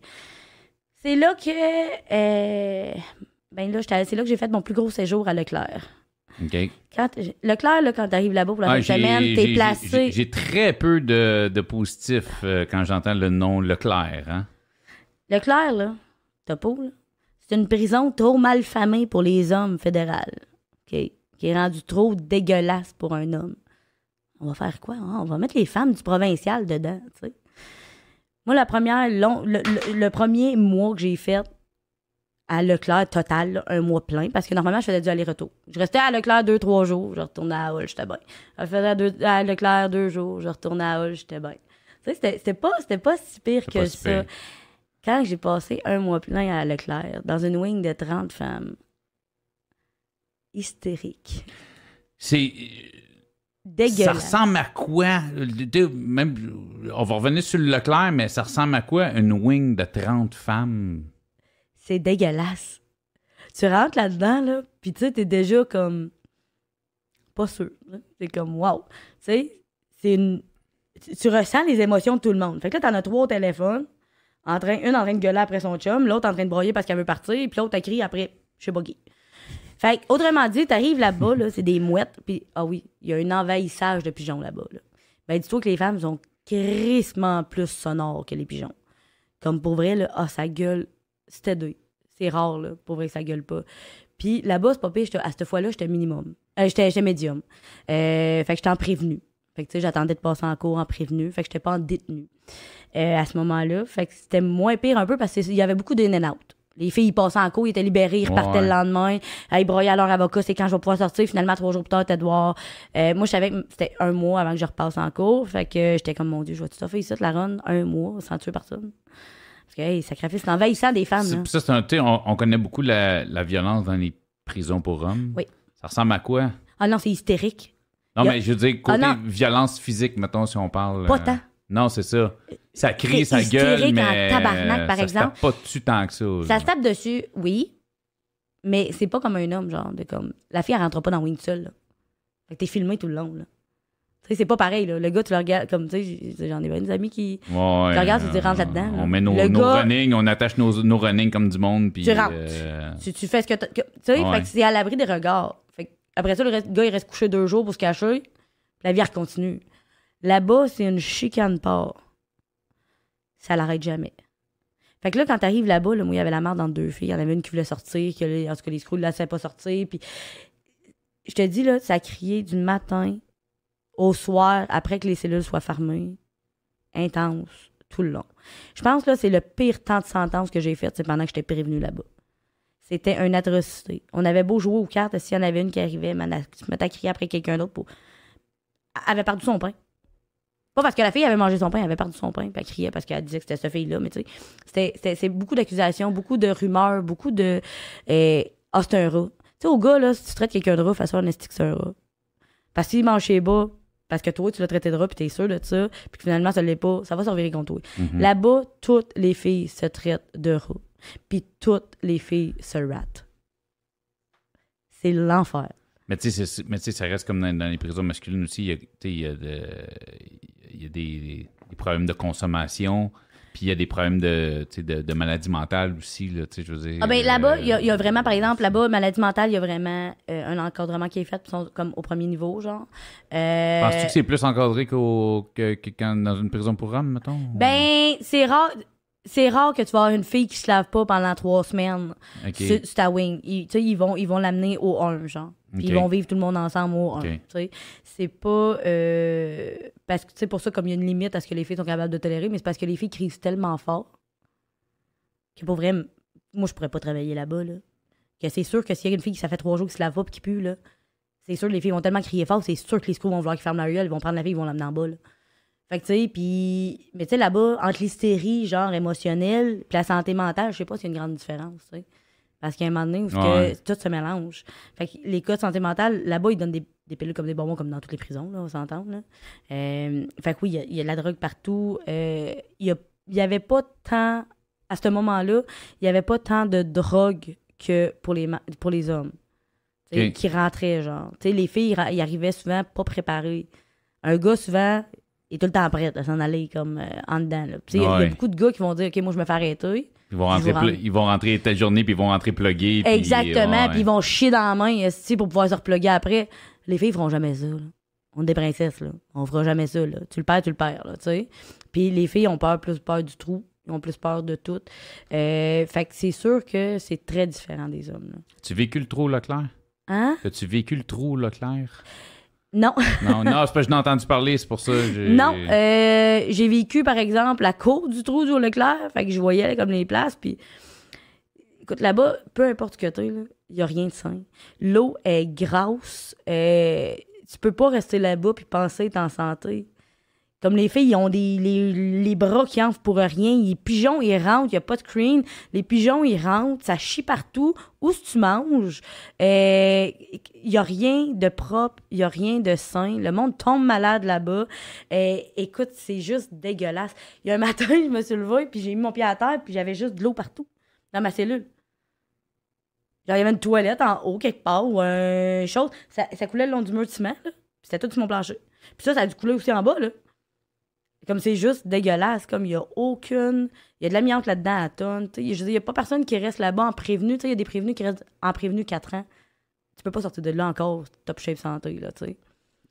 C'est là que, ben là, c'est là que j'ai fait mon plus gros séjour à Leclerc. OK. Quand, Leclerc, là, quand t'arrives là-bas pour la Ah, semaine, t'es placé. J'ai très peu de, de positifs euh, quand j'entends le nom Leclerc. Hein? Leclerc, là, t'as pas, là, c'est une prison trop mal famée pour les hommes fédérales. Qui est rendue trop dégueulasse pour un homme. On va faire quoi? hein? On va mettre les femmes du provincial dedans, tu sais. Moi, la première, long- le, le- le premier mois que j'ai fait à Leclerc, total, là, un mois plein, parce que normalement, je faisais du aller-retour. Je restais à Leclerc deux, trois jours, je retournais à Hull, j'étais bien. Je faisais deux- à Leclerc deux jours, je retournais à Hull, j'étais bien. Tu sais, c'était- c'était pas, c'était pas si pire que si ça. pire. Quand j'ai passé un mois plein à Leclerc, dans une wing de 30 femmes, hystérique, C'est. Ça ressemble à quoi? Même, on va revenir sur le Leclerc, mais ça ressemble à quoi une wing de 30 femmes? C'est dégueulasse. Tu rentres là-dedans, là, Puis tu sais, t'es déjà comme. Pas sûr. C'est comme, wow. Tu sais, c'est une. tu- ressens les émotions de tout le monde. Fait que là, t'en as trois au téléphone. En train, une en train de gueuler après son chum, l'autre en train de broyer parce qu'elle veut partir, puis l'autre a crié après, je pas qui. Fait que, autrement dit, t'arrives là-bas, là, c'est des mouettes, puis ah oui, il y a un envahissage de pigeons là-bas. Là. Ben, dis-toi que les femmes sont crissement plus sonores que les pigeons. Comme pour vrai, là, ah, ça gueule, c'était deux. C'est rare, là, pour vrai que ça gueule pas. Puis là-bas, c'est pas pire, à cette fois-là, j'étais minimum. Euh, j'étais, médium. Euh, fait que j'étais en prévenu. Fait que, tu sais, j'attendais de passer en cours en prévenu. Fait que j'étais pas en détenu euh, à ce moment-là. Fait que c'était moins pire un peu parce qu'il y avait beaucoup d'in and out. Les filles, ils passaient en cours, ils étaient libérés, ils repartaient Ouais. le lendemain. Ils broyaient à leur avocat, c'est quand je vais pouvoir sortir. Finalement, trois jours plus tard, t'es devoir. Euh, moi, je savais que c'était un mois avant que je repasse en cours. Fait que j'étais comme, mon Dieu, je vais tout à fait ici, la run, un mois, sans tuer personne. Parce que, hey, sacrifice, c'est envahissant des femmes. Là. Ça, c'est un. tu sais, On, on connaît beaucoup la, la violence dans les prisons pour hommes. Oui. Ça ressemble à quoi? Ah non, c'est hystérique. Non, Y a- mais je veux dire, côté Ah, non. violence physique, mettons, si on parle. Pas euh, tant. Non, c'est ça. Ça crie, C'est ça gueule, hystérique en mais. tabarnak, par ça exemple. Tape pas dessus tant que ça. Ça se tape dessus, oui. Mais c'est pas comme un homme, genre, de comme. La fille, elle rentre pas dans Wing seule, là. Fait que t'es filmé tout le long, là. Tu sais, c'est pas pareil, là. Le gars, tu le regardes, comme, tu sais, j'en ai des amis qui. Ouais, Tu regardes, tu te dis, rentre là-dedans, là. On met nos, Le nos gars- running, on attache nos, nos running comme du monde. Puis, Tu rentres. euh, Tu, tu fais ce que Tu sais, Ouais. c'est à l'abri des regards. Fait que après ça, le reste- gars, il reste couché deux jours pour se cacher. La vie, elle continue. Là-bas, c'est une chicane part. Ça l'arrête jamais. Fait que là, quand t'arrives là-bas, là, moi, il y avait la merde dans deux filles. Il y en avait une qui voulait sortir, que les- en tout cas, les screws ne la laissaient pas sortir. Puis, je te dis, là, ça criait du matin au soir, après que les cellules soient fermées. Intense, tout le long. Je pense que c'est le pire temps de sentence que j'ai fait, c'est pendant que j'étais prévenu là-bas. C'était une atrocité. On avait beau jouer aux cartes, s'il y en avait une qui arrivait, mettait à crier après quelqu'un d'autre pour. Elle avait perdu son pain. Pas parce que la fille avait mangé son pain, elle avait perdu son pain, puis elle criait parce qu'elle disait que c'était cette fille-là, mais tu sais, c'est beaucoup d'accusations, beaucoup de rumeurs, beaucoup de. euh, Ah, c'est un rat. Tu sais, au gars, là, si tu traites quelqu'un de rat, fais-toi un c'est un rat. Parce qu'il mange chez bas, parce que toi, tu l'as traité de rat, puis t'es sûr de ça, puis que finalement, ça l'est pas, ça va se revirer contre toi. mhm. Là-bas, toutes les filles se traitent de rats. Puis toutes les filles se ratent. C'est l'enfer. Mais tu sais, c'est- mais tu sais, ça reste comme dans, dans les prisons masculines aussi. Il y a, il y a, de- il y a des, des problèmes de consommation, puis il y a des problèmes de, de, de maladies mentales aussi. Là, tu sais, je veux dire, Ah ben là-bas, il y, a- euh, il y a vraiment, par exemple, là-bas, maladie mentale, il y a vraiment euh, un encadrement qui est fait, sont comme au premier niveau, genre. Euh, Penses-tu que c'est plus encadré qu'au, que, dans une prison pour hommes, mettons? Ben, c'est rare. C'est rare que tu vas avoir une fille qui se lave pas pendant trois semaines Ok. sur, ta wing. Ils, ils vont ils vont l'amener au 1, genre. Puis ils vont vivre tout le monde ensemble au 1. Ok. tu sais. C'est pas... euh, parce que, tu sais, pour ça, comme il y a une limite à ce que les filles sont capables de tolérer, mais c'est parce que les filles crient tellement fort que pour vrai, moi, je pourrais pas travailler là-bas, là. Que c'est sûr que s'il y a une fille qui ça fait trois jours qui se lave pas puis qui pue, là, c'est sûr que les filles vont tellement crier fort, c'est sûr que les screws vont vouloir qu'ils ferment leur gueule, ils vont prendre la fille, ils vont l'amener en bas, là. Fait que, tu sais, puis... Mais tu sais, là-bas, entre l'hystérie, genre, émotionnelle, puis la santé mentale, je sais pas s'il y a une grande différence, tu sais. Parce qu'il y a un moment donné où ce Ouais. que tout se mélange. Fait que les cas de santé mentale, là-bas, ils donnent des, des pilules comme des bonbons, comme dans toutes les prisons, là, on s'entend, là. Euh, fait que oui, il y a- il y, a de la drogue partout. Euh, Il y, il y avait pas tant... À ce moment-là, il y avait pas tant de drogue que pour les, pour les hommes. Qui rentraient, genre. Tu sais, les filles, ils arrivaient souvent pas préparées. Un gars, souvent, il est tout le temps prêt à s'en aller comme euh, en dedans. Il y a- y beaucoup de gars qui vont dire OK, moi, je me fais arrêter. Ils vont rentrer, ils vont rentrer telle journée, puis ils vont rentrer plugués. puis- Exactement. ouais. Puis ils vont chier dans la main pour pouvoir se repluguer après. Les filles feront jamais ça. là. On est des princesses, là. On fera jamais ça, là. Tu le perds, tu le perds, là, tu sais. Puis les filles ont peur, plus peur du trou. Ils ont plus peur de tout. Euh, fait que c'est sûr que c'est très différent des hommes, là. Tu vécu le trou Leclerc? Hein? As-tu vécu le trou Leclerc? Non. Non, non, c'est parce que je n'ai entendu parler, c'est pour ça. j'ai- Non, euh, j'ai vécu, par exemple, la cour du trou du Leclerc. Fait que je voyais comme les places. Puis, écoute, là-bas, peu importe que t'es, il n'y a rien de sain. L'eau est grasse. euh, tu peux pas rester là-bas puis penser être en santé. Comme les filles, ils ont des, les, les bras qui enflent pour rien. Les pigeons, ils rentrent, il n'y a pas de screen. Les pigeons, ils rentrent, ça chie partout. Où tu manges? Il n'y a rien de propre, il n'y a rien de sain. Le monde tombe malade là-bas. Euh, écoute, c'est juste dégueulasse. Il y a un matin, je me suis levée, puis j'ai mis mon pied à terre, puis j'avais juste de l'eau partout dans ma cellule. Genre, il y avait une toilette en haut quelque part ou un chose. Ça, coulait le long du mur de ciment, là. C'était tout sur mon plancher. Puis ça, ça a dû couler aussi en bas, là. Comme c'est juste dégueulasse, comme il y a aucune. Il y a de l'amiante là-dedans à tonne. tu sais. Je veux dire, il y a pas personne qui reste là-bas en prévenu. Tu sais, il y a des prévenus qui restent en prévenu 4 ans. Tu peux pas sortir de là encore, top shape santé, là, tu sais.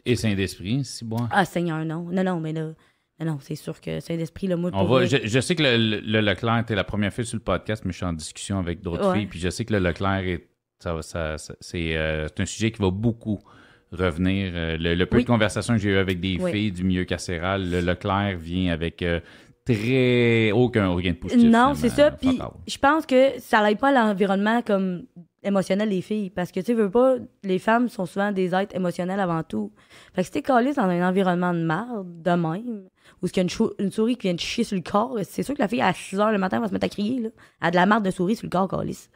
Et Saint-Esprit, si bon. Ah, Seigneur, non. Non, non, mais là. Non, non, c'est sûr que c'est d'esprit, le mot On va, je, je sais que le, le- le Leclerc était la première fille sur le podcast, mais je suis en discussion avec d'autres Ouais. filles. Puis je sais que le Leclerc est. Ça, va- ça- ça- c'est, euh, c'est un sujet qui va beaucoup revenir. Euh, le, le peu Oui. de conversations que j'ai eu avec des Oui. filles du milieu carcéral, le Leclerc vient avec euh, très aucun rien de positif. Non, c'est ça. Puis je pense que ça n'aide pas à l'environnement comme émotionnel des filles. Parce que tu veux pas, les femmes sont souvent des êtres émotionnels avant tout. Fait que si t'es collé dans un environnement de merde, de même, où il y a une, chou- une souris qui vient te chier sur le corps, c'est sûr que la fille à 6 h le matin va se mettre à crier. Là. Elle a de la marde de souris sur le corps, calice.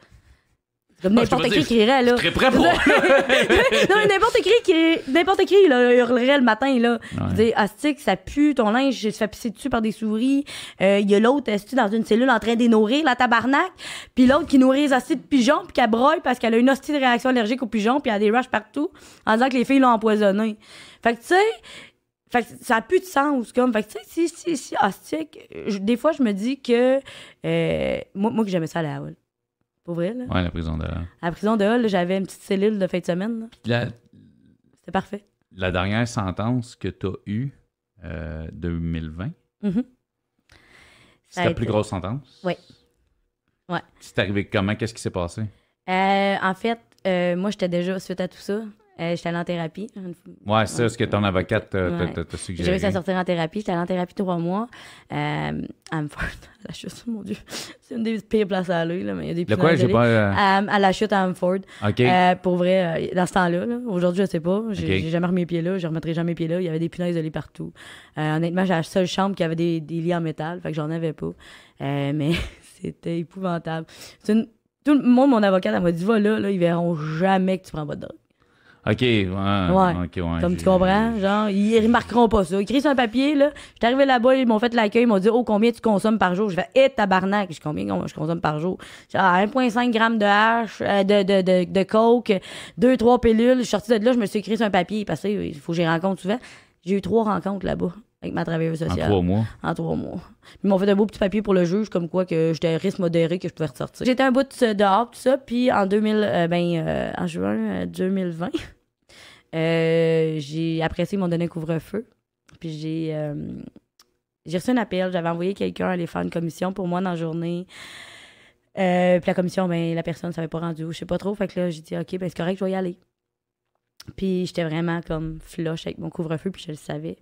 Comme Ah, n'importe qui crierait, là. Serais prêt pour. non, mais n'importe qui qui n'importe qui là, hurlerait le matin là. Ouais. dire, astique, ça pue, ton linge se fait pisser dessus par des souris? Euh, Il y a l'autre esti dans une cellule en train de nourrir la tabarnak, puis l'autre qui nourrit les hosties de pigeons puis qu'elle broye parce qu'elle a une hostie de réaction allergique aux pigeons puis elle a des rushes partout en disant que les filles l'ont empoisonné. Fait que tu sais, fait que ça a plus de sens comme fait que tu sais si si si astique, je- des fois je me dis que euh, moi moi que j'aimais ça à la Hall. Pour vrai là. Ouais, la prison de. À la prison de Hall, j'avais une petite cellule de fin de semaine. La, C'était parfait. la dernière sentence que tu as eue, euh, 2020, Mhm. Ça c'est a ta été- plus grosse sentence? Oui. Ouais. C'est arrivé comment? Qu'est-ce qui s'est passé? Euh, en fait, euh, moi, j'étais déjà, suite à tout ça, euh, j'étais allée en thérapie. Ouais, c'est ça, ce que ton avocate t'a t'a- Ouais. t'a- t'a J'ai suggéré. réussi à sortir en thérapie. J'étais allée en thérapie trois mois. Euh, à Amford, à la chute, mon Dieu. C'est une des pires places à aller, là, mais il y a des Le quoi, j'ai pas. euh, À, à la chute à Amford. ok. Euh, pour vrai, euh, dans ce temps-là, là, aujourd'hui, je sais pas. J'ai jamais remis les pieds là. Je remettrai jamais les pieds là. Il y avait des punaises de lit partout. Euh, honnêtement, j'ai la seule chambre qui avait des, des lits en métal. Fait que j'en avais pas. Euh, mais c'était épouvantable. C'est une- Tout le monde, mon avocate, elle m'a dit va là, là, ils verront jamais que tu prends pas de drogue. Ok, ouais. Ouais. ok, ouais, Comme tu comprends, genre, ils remarqueront pas ça. Ils écrivent sur un papier, là. J'étais arrivé là-bas, ils m'ont fait l'accueil, ils m'ont dit, oh, combien tu consommes par jour? Je fais, hé, tabarnak, je dis, combien je consomme par jour? Genre, 1,5 g de hache, euh, de, de, de, de coke, 2, 3 pilules. Je suis sortie de là, je me suis écrit sur un papier, parce qu'il faut que j'y rencontre souvent. J'ai eu trois rencontres là-bas avec ma travailleuse En sociale trois mois? en trois mois. Ils m'ont fait un beau petit papier pour le juge, comme quoi que j'étais à risque modéré, que je pouvais ressortir. J'étais un bout de- dehors, tout ça, puis en 2000, euh, ben, euh, en juin euh, 2020, euh, j'ai, après ça, ils m'ont donné un couvre-feu. Puis j'ai, euh, j'ai reçu un appel, j'avais envoyé quelqu'un aller faire une commission pour moi dans la journée. Euh, puis la commission, ben, la personne ne s'avait pas rendue, je sais pas trop. Fait que là, j'ai dit, OK, ben, c'est correct, je vais y aller. Puis j'étais vraiment comme flush avec mon couvre-feu, puis je le savais.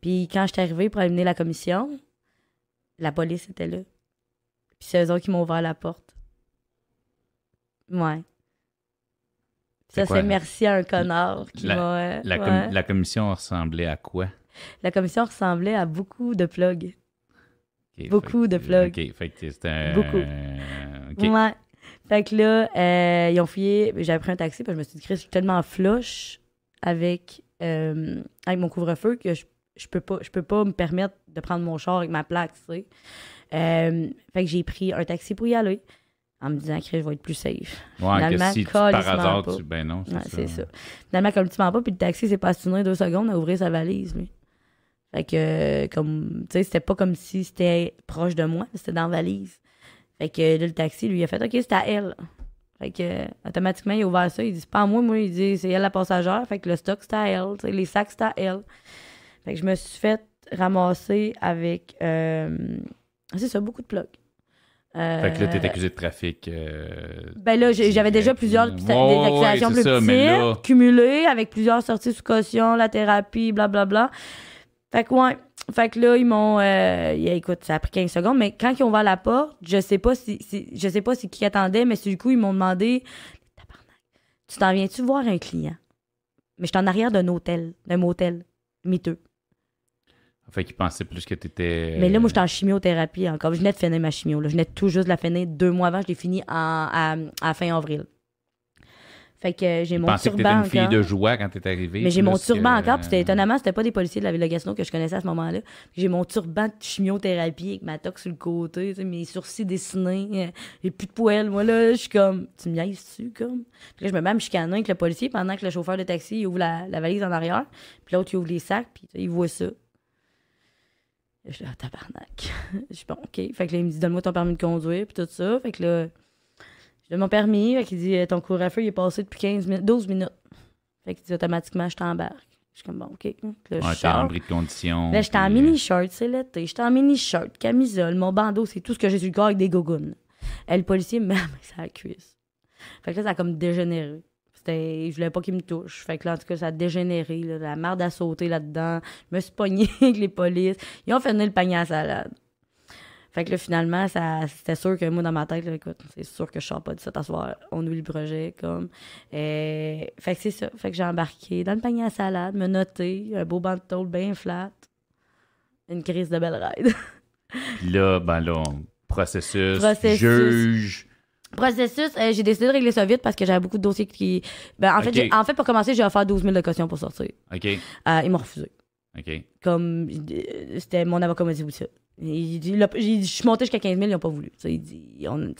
Puis quand j'étais arrivée pour aller mener la commission, la police était là. Puis c'est eux autres qui m'ont ouvert la porte. Ouais. Ça, c'est merci à un connard qui La- m'a. euh, La, com- ouais. la commission ressemblait à quoi? La commission ressemblait à beaucoup de plugs. Beaucoup de que- plugs. Ok, fait que c'était. un- Beaucoup. Ouais. Fait que là, euh, ils ont fouillé. J'ai pris un taxi, puis je me suis dit, Chris, je suis tellement flush avec, euh, avec mon couvre-feu que je, je peux pas je peux pas me permettre de prendre mon char avec ma plaque, tu sais. Euh, fait que j'ai pris un taxi pour y aller en me disant, Chris, je vais être plus safe. Ouais, que Finalement, si tu, par hasard, pas. tu. Ben non, c'est Ouais, ça. c'est ça. Finalement, comme tu m'en pas, puis le taxi s'est pas assigné deux secondes à ouvrir sa valise, lui. Fait que, comme, tu sais, c'était pas comme si c'était proche de moi, c'était dans la valise. Fait que là, le taxi, lui, il a fait, OK, c'est à elle. Fait que, automatiquement, il a ouvert ça. Il dit, c'est pas à moi, moi. Il dit, c'est elle la passagère. Fait que le stock, c'est à elle. Les sacs, c'est à elle. Fait que je me suis fait ramasser avec, euh, c'est ça, beaucoup de plugs. Euh, Fait que là, t'es accusé de trafic. euh, ben là, j'avais déjà plusieurs Ouais, des accusations plus ça, mais là- petites, cumulées, avec plusieurs sorties sous caution, la thérapie, blablabla. Fait que ouais. Fait que là, ils m'ont... euh, écoute, ça a pris 15 secondes, mais quand ils ont ouvert la porte, je sais pas si, si- je sais pas si qui attendait, mais du coup, ils m'ont demandé « Tabarnak, tu t'en viens-tu voir un client? » Mais j'étais en arrière d'un hôtel, d'un motel, miteux. Fait qu'il pensait plus que t'étais. Mais là, moi, j'étais en chimiothérapie encore. Je venais de finir ma chimio. Là. Je venais tout juste de la finir deux mois avant. Je l'ai fini en, à, à fin avril. Fait que euh, j'ai mon pensais que t'étais turban une fille encore. de joie quand t'es arrivé. Mais j'ai mon turban que- encore, puis c'était étonnamment, c'était pas des policiers de la ville de Gatineau que je connaissais à ce moment-là. J'ai mon turban de chimiothérapie avec ma toque sur le côté, tu mes sourcils dessinés, euh, j'ai plus de poêle. Moi, là, je suis comme, tu me dessus, comme? Puis là, je me mets à me chicaner avec le policier pendant que le chauffeur de taxi, il ouvre la, la valise en arrière, puis l'autre, il ouvre les sacs, puis tu il voit ça. Je suis là, ah, tabarnak. Je suis bon, OK. Fait que là, il me dit, donne-moi ton permis de conduire, puis tout ça. Fait que là, je donne mon permis, fait qu'il dit, euh, ton couvre-feu, il est passé depuis 15 minutes, 12 minutes. Fait qu'il dit, automatiquement, je t'embarque. Je suis comme, bon, OK. Là, je Ouais, t'es en bris de condition. Là, j'étais en puis, euh, mini-shirt, c'est l'été. J'étais en mini-shirt, camisole, mon bandeau, c'est tout ce que j'ai sur le corps avec des gogoons. Et le policier me met main sur la cuisse. Fait que là, ça a comme dégénéré. C'était... Je voulais pas qu'il me touche. Fait que là, en tout cas, ça a dégénéré. là. La merde a sauté là-dedans. Je me suis pognée avec les polices. Ils ont fait venir le panier à salade. Fait que là, finalement, ça, c'était sûr que moi, dans ma tête, là, écoute, c'est sûr que je sors pas de ça soir. On oublie le projet, comme. Euh, fait que c'est ça. Fait que j'ai embarqué dans le panier à salade, me noter, un beau banc de tôle bien flat. Une crise de belle ride. Puis là, ben là, on- processus, Processus. juge. Processus, euh, j'ai décidé de régler ça vite parce que j'avais beaucoup de dossiers qui. Ben, en, fait, en fait, pour commencer, j'ai offert 12 000 de caution pour sortir. OK, Euh, ils m'ont refusé. OK. Comme. euh, C'était mon avocat m'a dit, oublie ça. Il dit, là, j'ai dit, je suis monté jusqu'à 15 000, ils n'ont pas voulu. Tu sais, il dit, on,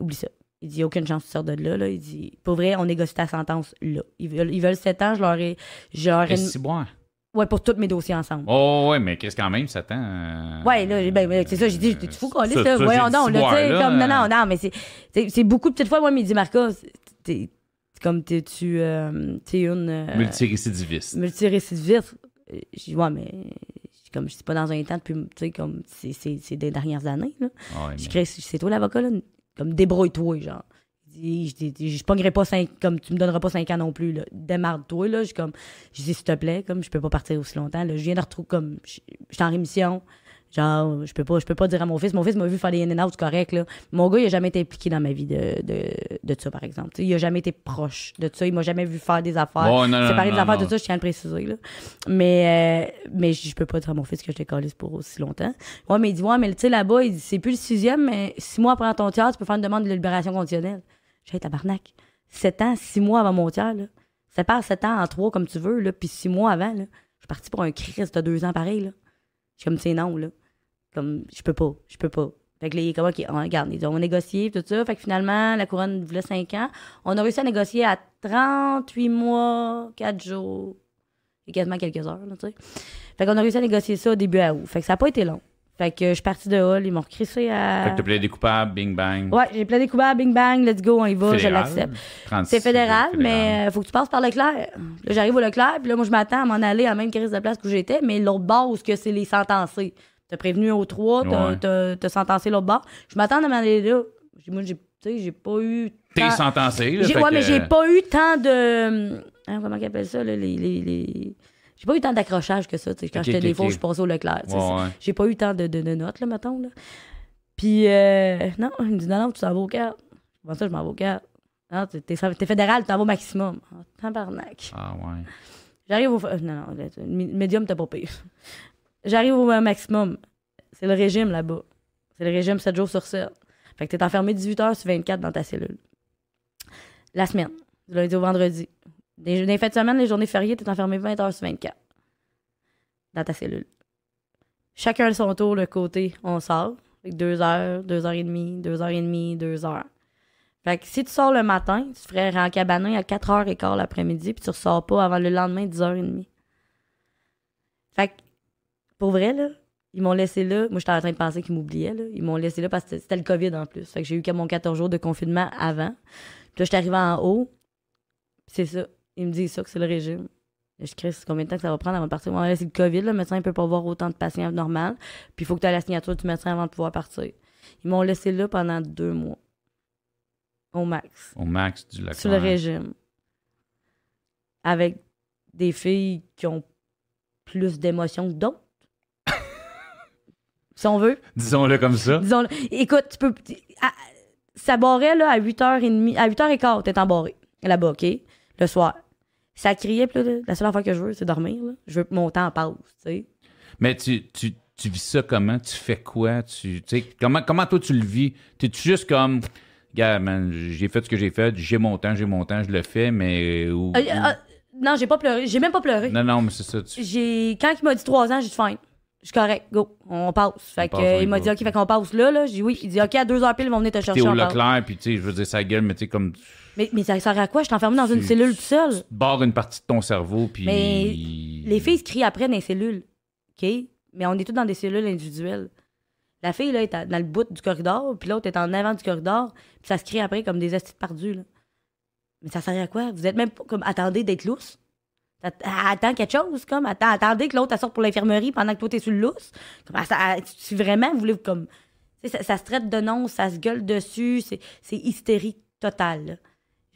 oublie ça. Il dit, il n'y a aucune chance tu sortes de là, là. Il dit, pour vrai, on négocie ta sentence là. Ils veulent, ils veulent 7 ans, je leur ai. Je leur ai Ouais, pour tous mes dossiers ensemble. Oh, ouais, mais qu'est-ce quand même, ça tend. euh, Ouais, là, ben, ben, c'est ça, j'ai dit, j'étais fou, Ça, là? ça, Voyons j'ai donc, dit là, tu sais, là, comme, non, non, euh. non, mais c'est, beaucoup de petites fois, moi, dit, Marca, t'es, comme, t'es, tu, euh, t'es une. euh, Multirécidiviste. multirécidiviste? Euh, Je dis, ouais, mais, comme, je suis pas dans un temps depuis, tu sais, comme, c'est, des dernières années, là. Ouais, Je mais- crée, c'est toi l'avocat, là. Comme, débrouille-toi, genre. Je je pognerai pas cinq, comme, tu me donneras pas cinq ans non plus, là. Démarre-toi, là. Je comme, je dis, s'il te plaît, comme, je peux pas partir aussi longtemps, là. Je viens de retrouver, comme, je je suis en rémission. Genre, je peux pas, je peux pas dire à mon fils. Mon fils m'a vu faire des in and out correct, là. Mon gars, il a jamais été impliqué dans ma vie de, de, de ça, par exemple. Tu sais, il a jamais été proche de ça. Il m'a jamais vu faire des affaires. Oh, non, séparer non, des affaires, tout ça, je tiens à le préciser, là. Mais, euh, mais je peux pas dire à mon fils que je t'ai collé pour aussi longtemps. Ouais, mais il dit, ouais, mais tu sais, là-bas, il dit, c'est plus le sixième, mais six mois après ton tiers, tu peux faire une demande de libération conditionnelle. J'ai tabarnak. Sept ans, six mois avant mon tiers, là. Sépare sept ans en trois comme tu veux, là, puis six mois avant, là. Je suis parti pour un Christ de deux ans pareil, là. Je suis comme, c'est non, là. Comme, je peux pas, je peux pas. Fait que là, il est comme, OK, on, regarde, négocié, tout ça. Fait que finalement, la couronne voulait 5 ans. On a réussi à négocier à 38 mois, 4 jours et quasiment quelques heures, là, tu sais. Fait qu'on a réussi à négocier ça au début à août. Fait que ça n'a pas été long. Fait que je suis partie de Hall, ils m'ont recrissé à. Fait que t'as plaidé coupable, bing bang. Ouais, j'ai plein des couverts, bing bang, let's go, on y va, je l'accepte. 36, C'est fédéral, fédéral. mais euh, faut que tu passes par Leclerc. Là, j'arrive au Leclerc, puis là, moi, je m'attends à m'en aller à la même crise de place où j'étais, mais l'autre bord où ce que c'est les sentencés. T'as prévenu au 3, t'as, Ouais. sentencé l'autre bord. Je m'attends à m'en aller là. Moi, j'ai, tu sais, j'ai pas eu. T'es sentencé, là. Ouais, que- mais j'ai pas eu tant de. hein, comment ils appellent ça, là, les. les, les- J'ai pas eu tant d'accrochage que ça. Quand j'étais ok, des fois, ok. je passais au Leclerc. Ouais. J'ai pas eu tant de, de, de notes, là, mettons. Là. Puis, euh, non, il me dit, non, non, tu t'en vas au 4. Comment ça, je m'en vais au 4? Non, t'es, fédéral, tu t'en vas au maximum. Ah, tabarnak. Ah ouais. J'arrive au. euh, Non, non, le médium, t'as pas pire. J'arrive au maximum. C'est le régime là-bas. C'est le régime 7 jours sur 7. Fait que t'es enfermé 18 heures sur 24 dans ta cellule. La semaine, du lundi au vendredi. Des, dans les de semaine, les journées fériées, t'es enfermé 20 heures sur 24 dans ta cellule. Chacun son tour, le côté, on sort. Fait 2 heures, 2 heures et demie, 2 heures et demie, 2 heures. Fait que si tu sors le matin, tu ferais en cabanon à 4 h quart l'après-midi, puis tu ressors pas avant le lendemain, 10 h 30 Fait que, pour vrai, là, ils m'ont laissé là. Moi, j'étais en train de penser qu'ils m'oubliaient. Ils m'ont laissé là parce que c'était le COVID en plus. Fait que j'ai eu que mon 14 jours de confinement avant. Puis là, j'étais arrivée en haut. C'est ça. Ils me disent ça, que c'est le régime. Je crée combien de temps que ça va prendre avant de partir? Moi, là, c'est le COVID, là. Le médecin ne peut pas voir autant de patients normal. Puis il faut que tu aies la signature du médecin avant de pouvoir partir. Ils m'ont laissé là pendant deux mois. Au max. Au max du lac. Sur le régime. Avec des filles qui ont plus d'émotions que d'autres. si on veut. Disons-le comme ça. Disons, écoute, tu peux. à- ça barrait là, à 8h30. À 8h15, t'es embarré. Là-bas, OK? Le soir. Ça criait, puis là, la seule affaire que je veux, c'est dormir. Là. Je veux que mon temps passe, tu sais. Mais tu, tu, tu vis ça comment? Tu fais quoi? Tu, comment, comment toi tu le vis? T'es-tu juste comme, gars, man, j'ai fait ce que j'ai fait, j'ai mon temps, j'ai mon temps, je le fais, mais. Euh, euh, non, j'ai pas pleuré. J'ai même pas pleuré. non, non, mais c'est ça. tu- J'ai quand il m'a dit 3 ans, j'ai dit fine. Je suis correct, go, on passe. Fait passe, que, on y il m'a dit OK, fait qu'on passe là là, j'ai dit oui, il dit OK, à 2 heures pile, ils vont venir te T'es chercher au on passe. Leclerc, puis tu sais, je veux dire, ça gueule, mais tu sais, comme. Tu Mais mais ça sert à quoi? Je suis enfermée dans une Tu- cellule tout seul. barres une partie de ton cerveau, puis. Mais Les filles se crient après dans les cellules. OK? Mais on est tous dans des cellules individuelles. La fille là est à- dans le bout du corridor, puis l'autre est en avant du corridor, puis ça se crie après comme des astuces perdus là. Mais ça sert à quoi? Vous êtes même pas comme attendez d'être lousse. Att- Attends quelque chose, comme attends, attendez que l'autre sorte pour l'infirmerie pendant que toi t'es sur le lousse. Comme, ça- si vraiment vous voulez comme. Ça, ça se traite de non, ça se gueule dessus, c'est hystérie totale.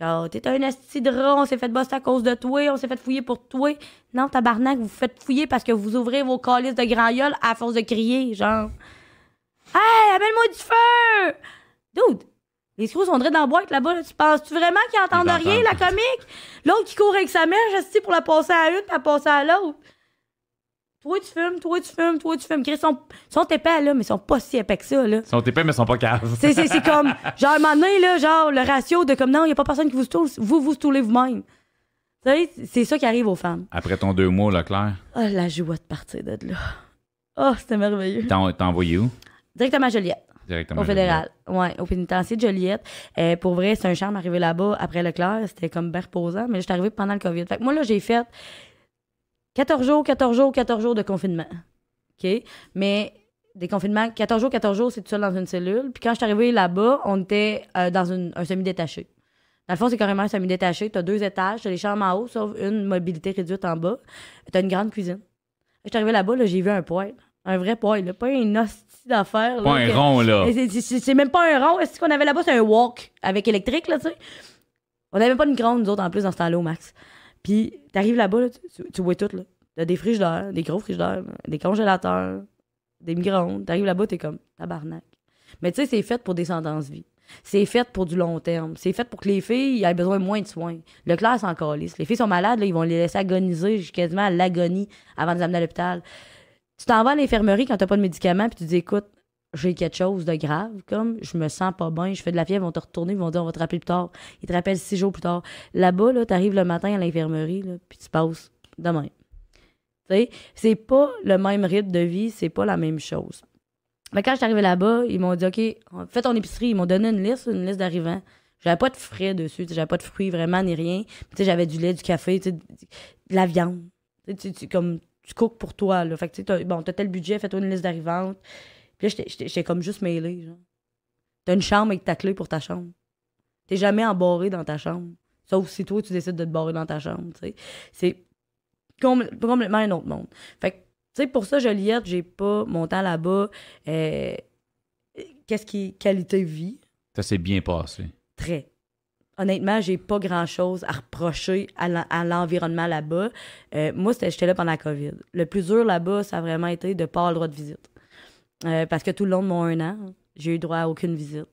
Genre, t'es un rat, on s'est fait bosser à cause de toi, on s'est fait fouiller pour toi. Non, tabarnak, vous vous faites fouiller parce que vous ouvrez vos calices de grand à force de crier, genre. Hey, amène-moi du feu! Dude, les screws sont direct dans la boîte là-bas. là. Tu penses-tu vraiment qu'ils entendent Ils rien, la comique? L'autre qui court avec sa mèche, esti, pour la passer à une, puis la passer à l'autre. Toi, tu fumes, toi, tu fumes, toi, tu fumes. Ils sont, sont épais, là, mais ils sont pas si épais que ça, là. Ils sont épais, mais ils sont pas caves. C'est, c'est, c'est comme, genre, à un moment donné, là, genre, le ratio de comme, non, il n'y a pas personne qui vous stoule, vous, vous stoulez vous-même. Tu sais, c'est ça qui arrive aux femmes. Après ton deux mois, Leclerc, Oh, la joie de partir de là. Oh, c'était merveilleux. t'as envoyé où? Directement à Joliette, Directement. au fédéral. Ouais, au pénitencier de Joliette. Euh, pour vrai, c'est un charme arrivé là-bas après Leclerc. C'était comme bien reposant, mais j'étais arrivée pendant le COVID. Fait que moi, là, j'ai fait 14 jours, 14 jours, 14 jours de confinement. OK? Mais des confinements, 14 jours, 14 jours, c'est tout seul dans une cellule. Puis quand je suis arrivée là-bas, on était euh, dans une- un semi-détaché. Dans le fond, c'est carrément un semi-détaché. Tu as deux étages, tu as les chambres en haut, sauf une mobilité réduite en bas. Tu as une grande cuisine. Je suis arrivée là-bas, là, j'ai vu un poêle. Un vrai poêle, pas une hostie d'affaires. Pas un rond, là. c'est- même pas un rond. Ce qu'on avait là-bas, c'est un wok avec électrique, là, tu sais? On n'avait pas de micro-ondes, nous autres, en plus, dans ce temps-là, au max. Puis, t'arrives là-bas, là, tu, vois tout, là. T'as des frigidaires, des gros frigidaires, des congélateurs, des micro-ondes. T'arrives là-bas, t'es comme tabarnak. Mais tu sais, c'est fait pour des sentences vie. C'est fait pour du long terme. C'est fait pour que les filles aient besoin moins de soins. Le clair s'en calisse. Les filles sont malades, là, ils vont les laisser agoniser jusqu'à quasiment à l'agonie avant de les amener à l'hôpital. Tu t'en vas à l'infirmerie quand t'as pas de médicaments, puis tu dis écoute, j'ai quelque chose de grave, comme je me sens pas bien, je fais de la fièvre, ils vont te retourner, ils vont dire on va te rappeler plus tard. Ils te rappellent six jours plus tard. Là-bas, là, t'arrives le matin à l'infirmerie, là, puis tu passes demain. Tu sais, c'est pas le même rythme de vie, c'est pas la même chose. Mais quand je suis là-bas, ils m'ont dit OK, fais ton épicerie. Ils m'ont donné une liste, une liste d'arrivants. J'avais pas de frais dessus, j'avais pas de fruits vraiment ni rien. Tu sais, j'avais du lait, du café, de la viande. Tu sais, tu- tu- comme tu cookes pour toi, là. Fait que tu sais, t'as- bon, t'as tel budget, fais-toi une liste d'arrivantes. Puis là, j'étais- comme juste genre. T'as une chambre avec ta clé pour ta chambre. T'es jamais embarré dans ta chambre. Sauf si toi, tu décides de te barrer dans ta chambre, tu sais. C'est compl- complètement un autre monde. Fait que, tu sais, pour ça, Joliette, j'ai pas mon temps là-bas. Euh, Qu'est-ce qui est qualité de vie? Ça s'est bien passé. Très. Honnêtement, j'ai pas grand-chose à reprocher à l'en- à l'environnement là-bas. Euh, moi, j'étais là pendant la COVID. Le plus dur là-bas, ça a vraiment été de pas avoir le droit de visite. Euh, parce que tout le long de mon un an, j'ai eu droit à aucune visite.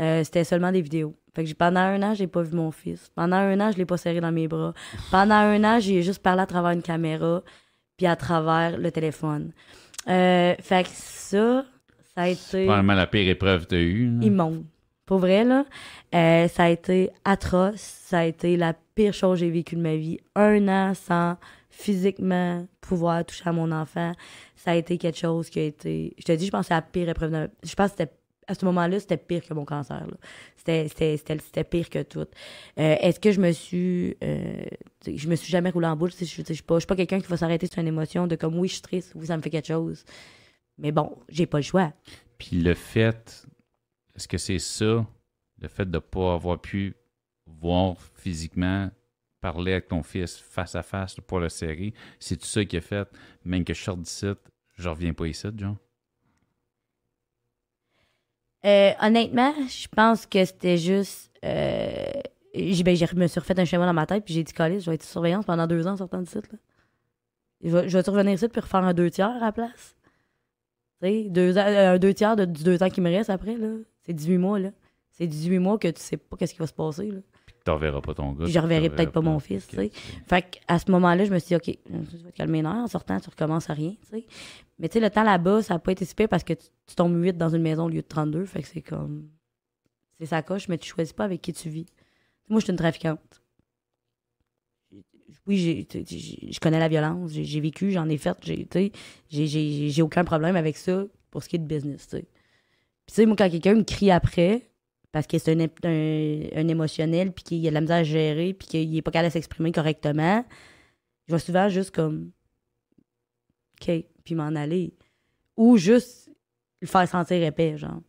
Euh, c'était seulement des vidéos. Fait que pendant un an, j'ai pas vu mon fils. Pendant un an, je l'ai pas serré dans mes bras. Pendant un an, j'ai juste parlé à travers une caméra puis à travers le téléphone. Fait que ça, ça a été Probablement la pire épreuve que tu as eue. immonde. Pour vrai, là, euh, ça a été atroce. Ça a été la pire chose que j'ai vécue de ma vie. Un an sans physiquement pouvoir toucher à mon enfant, ça a été quelque chose qui a été... Je te dis, je pense que c'est la pire épreuve de Je pense que. À ce moment-là, c'était pire que mon cancer. C'était, pire que tout. Euh, est-ce que je me suis... euh, je me suis jamais roulé en boule. Je je suis pas, pas quelqu'un qui va s'arrêter sur une émotion de comme, oui, je suis triste, oui, ça me fait quelque chose. Mais bon, j'ai pas le choix. Puis le fait, est-ce que c'est ça, le fait de ne pas avoir pu voir physiquement, parler avec ton fils face à face pour le serrer, c'est tout ça qui a fait, même que je sorte d'ici, je reviens pas ici, genre? Euh, honnêtement, je pense que c'était juste. Euh, ben, je me suis refait un schéma dans ma tête, puis j'ai dit, Colis, je vais être sur surveillance pendant deux ans en sortant du site. Là. Je vais, je vais revenir ici puis refaire un deux tiers à la place. Tu sais, deux, euh, un deux tiers de, du deux ans qui me reste après, là. C'est 18 mois, là. C'est 18 mois que tu sais pas qu'est-ce qui va se passer, là. Puis tu reverras pas ton gars. Puis je reverrai peut-être pas mon fils, tu sais. Fait à ce moment-là, je me suis dit, OK, tu vas te calmer les nerfs. En sortant, tu recommences à rien, tu sais. Mais tu sais, le temps là-bas, ça n'a pas été si pire parce que tu, tu tombes 8 dans une maison au lieu de 32. Fait que c'est comme. c'est sa coche, mais tu choisis pas avec qui tu vis. Moi, je suis une trafiquante. Oui, je connais la violence, j'ai, vécu, j'en ai fait, j'ai, aucun problème avec ça pour ce qui est de business, tu sais. Puis, tu sais, moi, quand quelqu'un me crie après, parce que c'est un, un, un émotionnel, puis qu'il a de la misère à gérer, puis qu'il est pas capable de s'exprimer correctement, je vais souvent juste comme, OK, puis m'en aller. Ou juste le faire sentir épais, genre.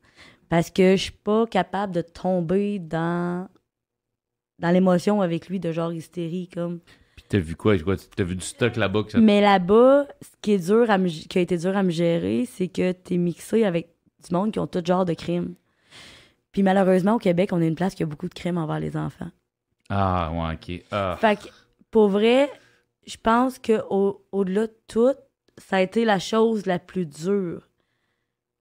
Parce que je suis pas capable de tomber dans, dans l'émotion avec lui de genre hystérie, comme. Puis t'as vu quoi? T'as vu du stock là-bas ça... Mais là-bas, ce qui est dur à me- qui a été dur à me gérer, c'est que t'es mixé avec du monde qui ont tout genre de crimes. Puis malheureusement, au Québec, on a une place qui a beaucoup de crimes envers les enfants. Ah, ouais, OK. Ah. Fait que, pour vrai, je pense que au- au-delà de tout, ça a été la chose la plus dure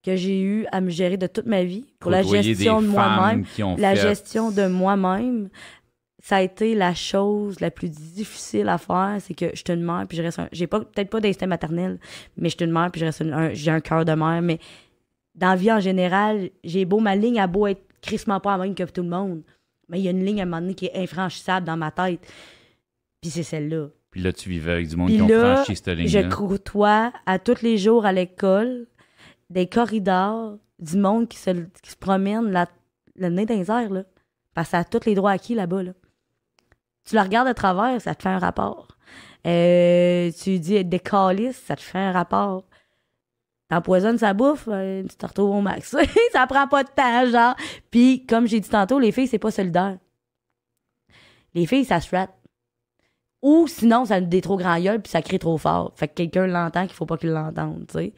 que j'ai eu à me gérer de toute ma vie pour la gestion de moi-même. La fait- gestion de moi-même, ça a été la chose la plus difficile à faire. C'est que je suis une mère, puis je reste un... J'ai pas, peut-être pas d'instinct maternel, mais je suis une mère, puis je reste un- j'ai un cœur de mère. Mais dans la vie en général, j'ai beau, ma ligne a beau être crissement pas la même que tout le monde. Mais il y a une ligne à un moment donné qui est infranchissable dans ma tête. Puis c'est celle-là. Puis là, tu vivais avec du monde Puis qui ont là, franchi cette ligne Je côtoie à tous les jours à l'école des corridors, du monde qui se, qui se promène la, le nez dans les airs, là. Parce que ça a tous les droits acquis là-bas, là. Tu la regardes de travers, ça te fait un rapport. Euh, tu dis des calices, ça te fait un rapport. T'empoisonnes sa bouffe, euh, tu te retrouves au max. ça prend pas de temps, genre. Puis, comme j'ai dit tantôt, les filles, c'est pas solidaire. Les filles, ça se rate. Ou sinon, ça des trop grands gueules puis ça crie trop fort. Fait que quelqu'un l'entend qu'il faut pas qu'il l'entende, tu sais.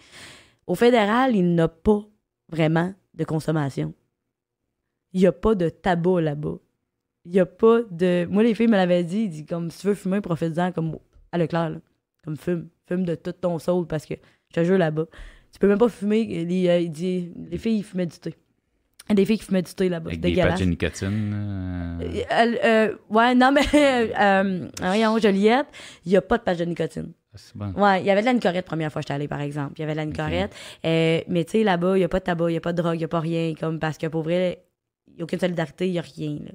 Au fédéral, il n'a pas vraiment de consommation. Il y a pas de tabac là-bas. Il y a pas de... Moi, les filles me l'avaient dit, disent comme, si tu veux fumer, profite-en comme à Leclerc. Comme fume. Fume de tout ton soul parce que je te jure là-bas. Tu peux même pas fumer. Les, euh, il dit, les filles, ils fumaient du thé. Des filles qui fumaient du thé là-bas. Avec des patchs de nicotine. euh, Euh, euh, euh, ouais, non, mais euh, voyons, Joliette, il n'y a pas de patch de nicotine. c'est bon. Ouais, il y avait de la nicorette la première fois que j'étais allée, par exemple. Il y avait de la nicorette. Euh, mais tu sais, là-bas, il n'y a pas de tabac, il n'y a pas de drogue, il n'y a pas rien. Comme, parce que pour vrai, il n'y a aucune solidarité, il n'y a rien. là.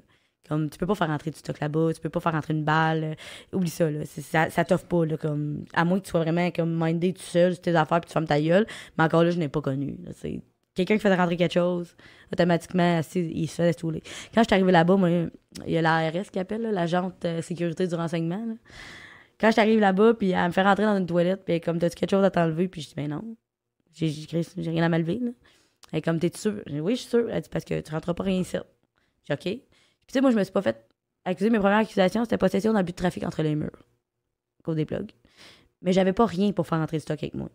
Comme, tu peux pas faire rentrer du stock là-bas, tu peux pas faire rentrer une balle. euh, oublie ça, là. Ça, ça t'offre pas, là. Comme, à moins que tu sois vraiment comme mindé tout seul sur tes affaires puis tu fermes ta gueule. Mais encore là, je n'ai pas connu. C'est quelqu'un qui fait rentrer quelque chose, automatiquement, il se fait stouler. Quand je suis arrivée là-bas, moi, il y a l'ARS qui appelle, l'agente euh, sécurité du renseignement. Quand je arrive là-bas, puis elle me fait rentrer dans une toilette, puis comme, t'as-tu quelque chose à t'enlever? Puis je dis, ben non. J'ai rien à m'enlever, là. Elle comme, t'es sûr? J'ai dit, oui, je suis sûre. Elle dit, parce que tu rentreras pas rien ici. J'ai OK. Tu sais, moi, je me suis pas fait accuser. Mes premières accusations, c'était possession d'abus de trafic entre les murs. Cause des plugs. Mais j'avais pas rien pour faire rentrer le stock avec moi.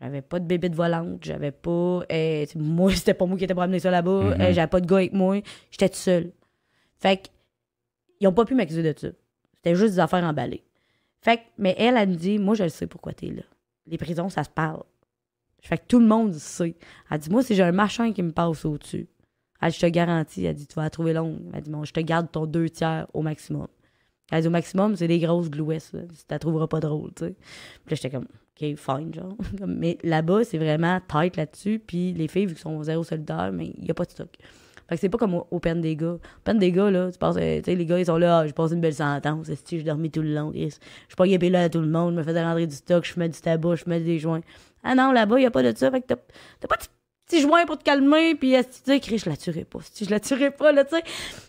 J'avais pas de bébé de volante. J'avais pas. euh, moi, c'était pas moi qui étais pour amener ça là-bas. Mhm. euh, j'avais pas de gars avec moi. J'étais toute seule. Fait que, ils ont pas pu m'accuser de ça. C'était juste des affaires emballées. Fait que, mais elle, elle me dit, moi, je le sais pourquoi t'es là. Les prisons, ça se parle. Fait que tout le monde sait. Elle dit, moi, si j'ai un machin qui me passe au-dessus, elle dit, je te garantis, elle dit, tu vas la trouver longue. Elle dit, bon, je te garde ton deux tiers au maximum. Elle dit, au maximum, c'est des grosses glouesses, là. Tu la trouveras pas drôle, tu sais. Puis là, j'étais comme, OK, fine, genre. Mais là-bas, c'est vraiment tight là-dessus. Puis les filles, vu qu'ils sont zéro solidaires, mais il n'y a pas de stock. Fait que c'est pas comme au, peine des gars. Au peine des gars, là, tu penses, euh, tu sais, les gars, ils sont là, ah, j'ai passé une belle sentence, je dormais tout le long, je suis pas guépé là à tout le monde, je me faisais rentrer du stock, je fumais du tabac, je fumais des joints. Ah non, là-bas, il n'y a pas de ça, fait que t'as pas de petit joint pour te calmer, puis que tu dis, je la tuerai pas, si je la tuerai pas, là, tu sais.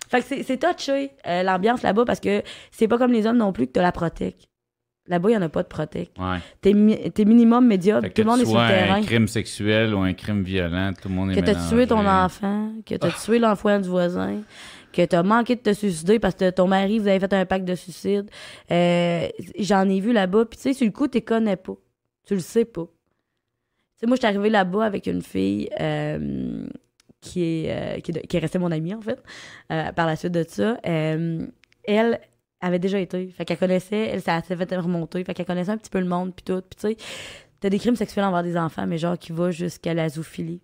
Fait que c'est- touché, euh, l'ambiance là-bas, parce que c'est pas comme les hommes non plus que t'as la protec. Là-bas, il n'y en a pas de protec. Ouais. T'es mi- t'es minimum médiocre, tout le monde est sur le terrain. un crime sexuel ou un crime violent, tout le monde est Que t'as tué ton enfant, que t'as tué l'enfant du voisin, que t'as manqué de te suicider parce que ton mari, vous avez fait un pacte de suicide. Euh, J'en ai vu là-bas, puis tu sais, sur le coup, tu connais pas. Tu le sais pas. Sais, moi, je suis arrivée là-bas avec une fille euh, qui, est, euh, qui, est qui est restée mon amie, en fait, euh, par la suite de ça. Elle avait déjà été. Fait qu'elle connaissait, elle, s'est fait remonter. Fait qu'elle connaissait un petit peu le monde, puis tout. Puis tu sais, t'as des crimes sexuels envers des enfants, mais genre qui va jusqu'à la zoophilie.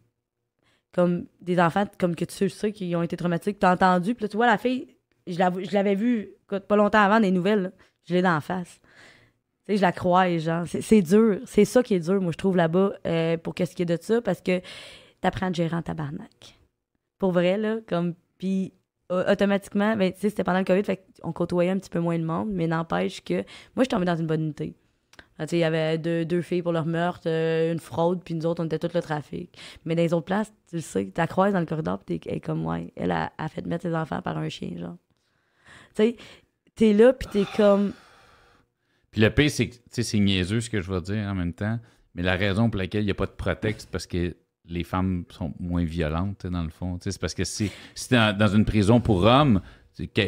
Comme des enfants, comme que tu sais, qui ont été traumatiques. T'as entendu, puis là, tu vois, la fille, je la- je l'avais vue pas longtemps avant des nouvelles. Je l'ai dans la face. Je la crois, genre. C'est- dur. C'est ça qui est dur, moi, je trouve, là-bas, euh, pour qu'est-ce qui est de ça, parce que t'apprends à gérer en tabarnak. Pour vrai, là. Comme, puis automatiquement, ben, tu sais, c'était pendant le COVID, fait qu'on côtoyait un petit peu moins de monde, mais n'empêche que moi, je suis tombée dans une bonne unité. Ah, il y avait deux, deux filles pour leur meurtre, euh, une fraude, puis nous autres, on était tout le trafic. Mais dans les autres places, tu le sais, tu la croises dans le corridor, puis t'es comme, ouais, elle a, a fait mettre ses enfants par un chien, genre. Tu sais, t'es là, puis t'es comme, Puis le pire, c'est que c'est niaiseux ce que je vais dire en même temps, mais la raison pour laquelle il n'y a pas de prétexte, c'est parce que les femmes sont moins violentes, dans le fond. C'est parce que si, si t'es dans, dans une prison pour hommes,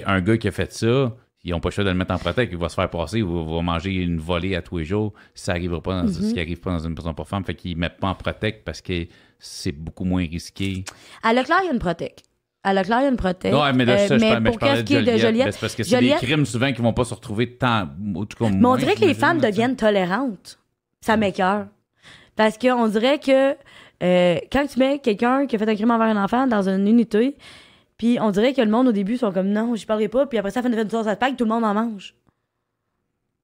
un gars qui a fait ça, ils n'ont pas le choix de le mettre en prétexte, il va se faire passer, il va, manger une volée à tous les jours. Ça n'arrivera pas dans, ce qui arrive pas dans une prison pour femmes, fait qu'ils ne mettent pas en prétexte parce que c'est beaucoup moins risqué. à Leclerc, il y a une protec. À Leclerc, il y a une protec. Non, mais là, Euh, ça, je, mais pour qu'est-ce qui est de Joliette. C'est parce que c'est des crimes souvent qui vont pas se retrouver tant. En tout cas, Mais on dirait que les femmes deviennent tolérantes. Ça m'écœure. Parce qu'on dirait que euh, quand tu mets quelqu'un qui a fait un crime envers un enfant dans une unité, puis on dirait que le monde au début sont comme non, j'y parlerai pas, puis après ça, ça fait une sauce à pack, tout le monde en mange.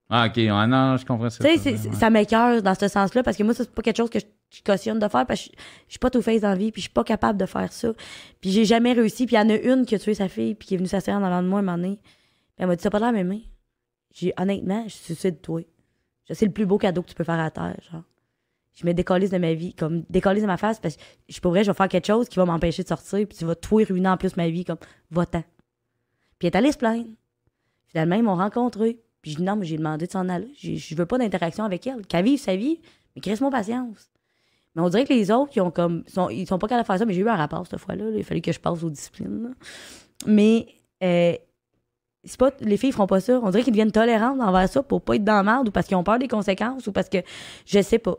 Ah, ok. Ah, non, je comprends ça. Tu sais, ça m'écœure dans ce sens-là, parce que moi, ça, c'est pas quelque chose que je, je cautionne de faire, parce que je, suis pas tout face dans la vie, puis je suis pas capable de faire ça. Puis j'ai jamais réussi, puis il y en a une qui a tué sa fille, puis qui est venue s'asseoir en avant de moi un moment donné. Elle m'a dit, ça pas l'air mémé. J'ai honnêtement, je suis suicide de toi. C'est le plus beau cadeau que tu peux faire à terre, genre. Je me décollise de ma vie, comme décollise de ma face, parce que je pourrais, je vais faire quelque chose qui va m'empêcher de sortir, puis tu vas tout ruiner en plus ma vie, comme, va-t'en. Puis elle est allée se plaindre. Finalement, ils m'ont rencontré. Puis je dis non, mais j'ai demandé de s'en aller. Je veux pas d'interaction avec elle. Qu'elle vive sa vie, mais crisse mon patience. Mais on dirait que les autres, ils ont comme. Sont, ils sont pas capables de faire ça, mais j'ai eu un rapport cette fois-là. là. Il fallait que je passe aux disciplines. là. Mais euh, c'est pas. Les filles feront pas ça. On dirait qu'ils deviennent tolérantes envers ça pour pas être dans la merde ou parce qu'ils ont peur des conséquences ou parce que je sais pas.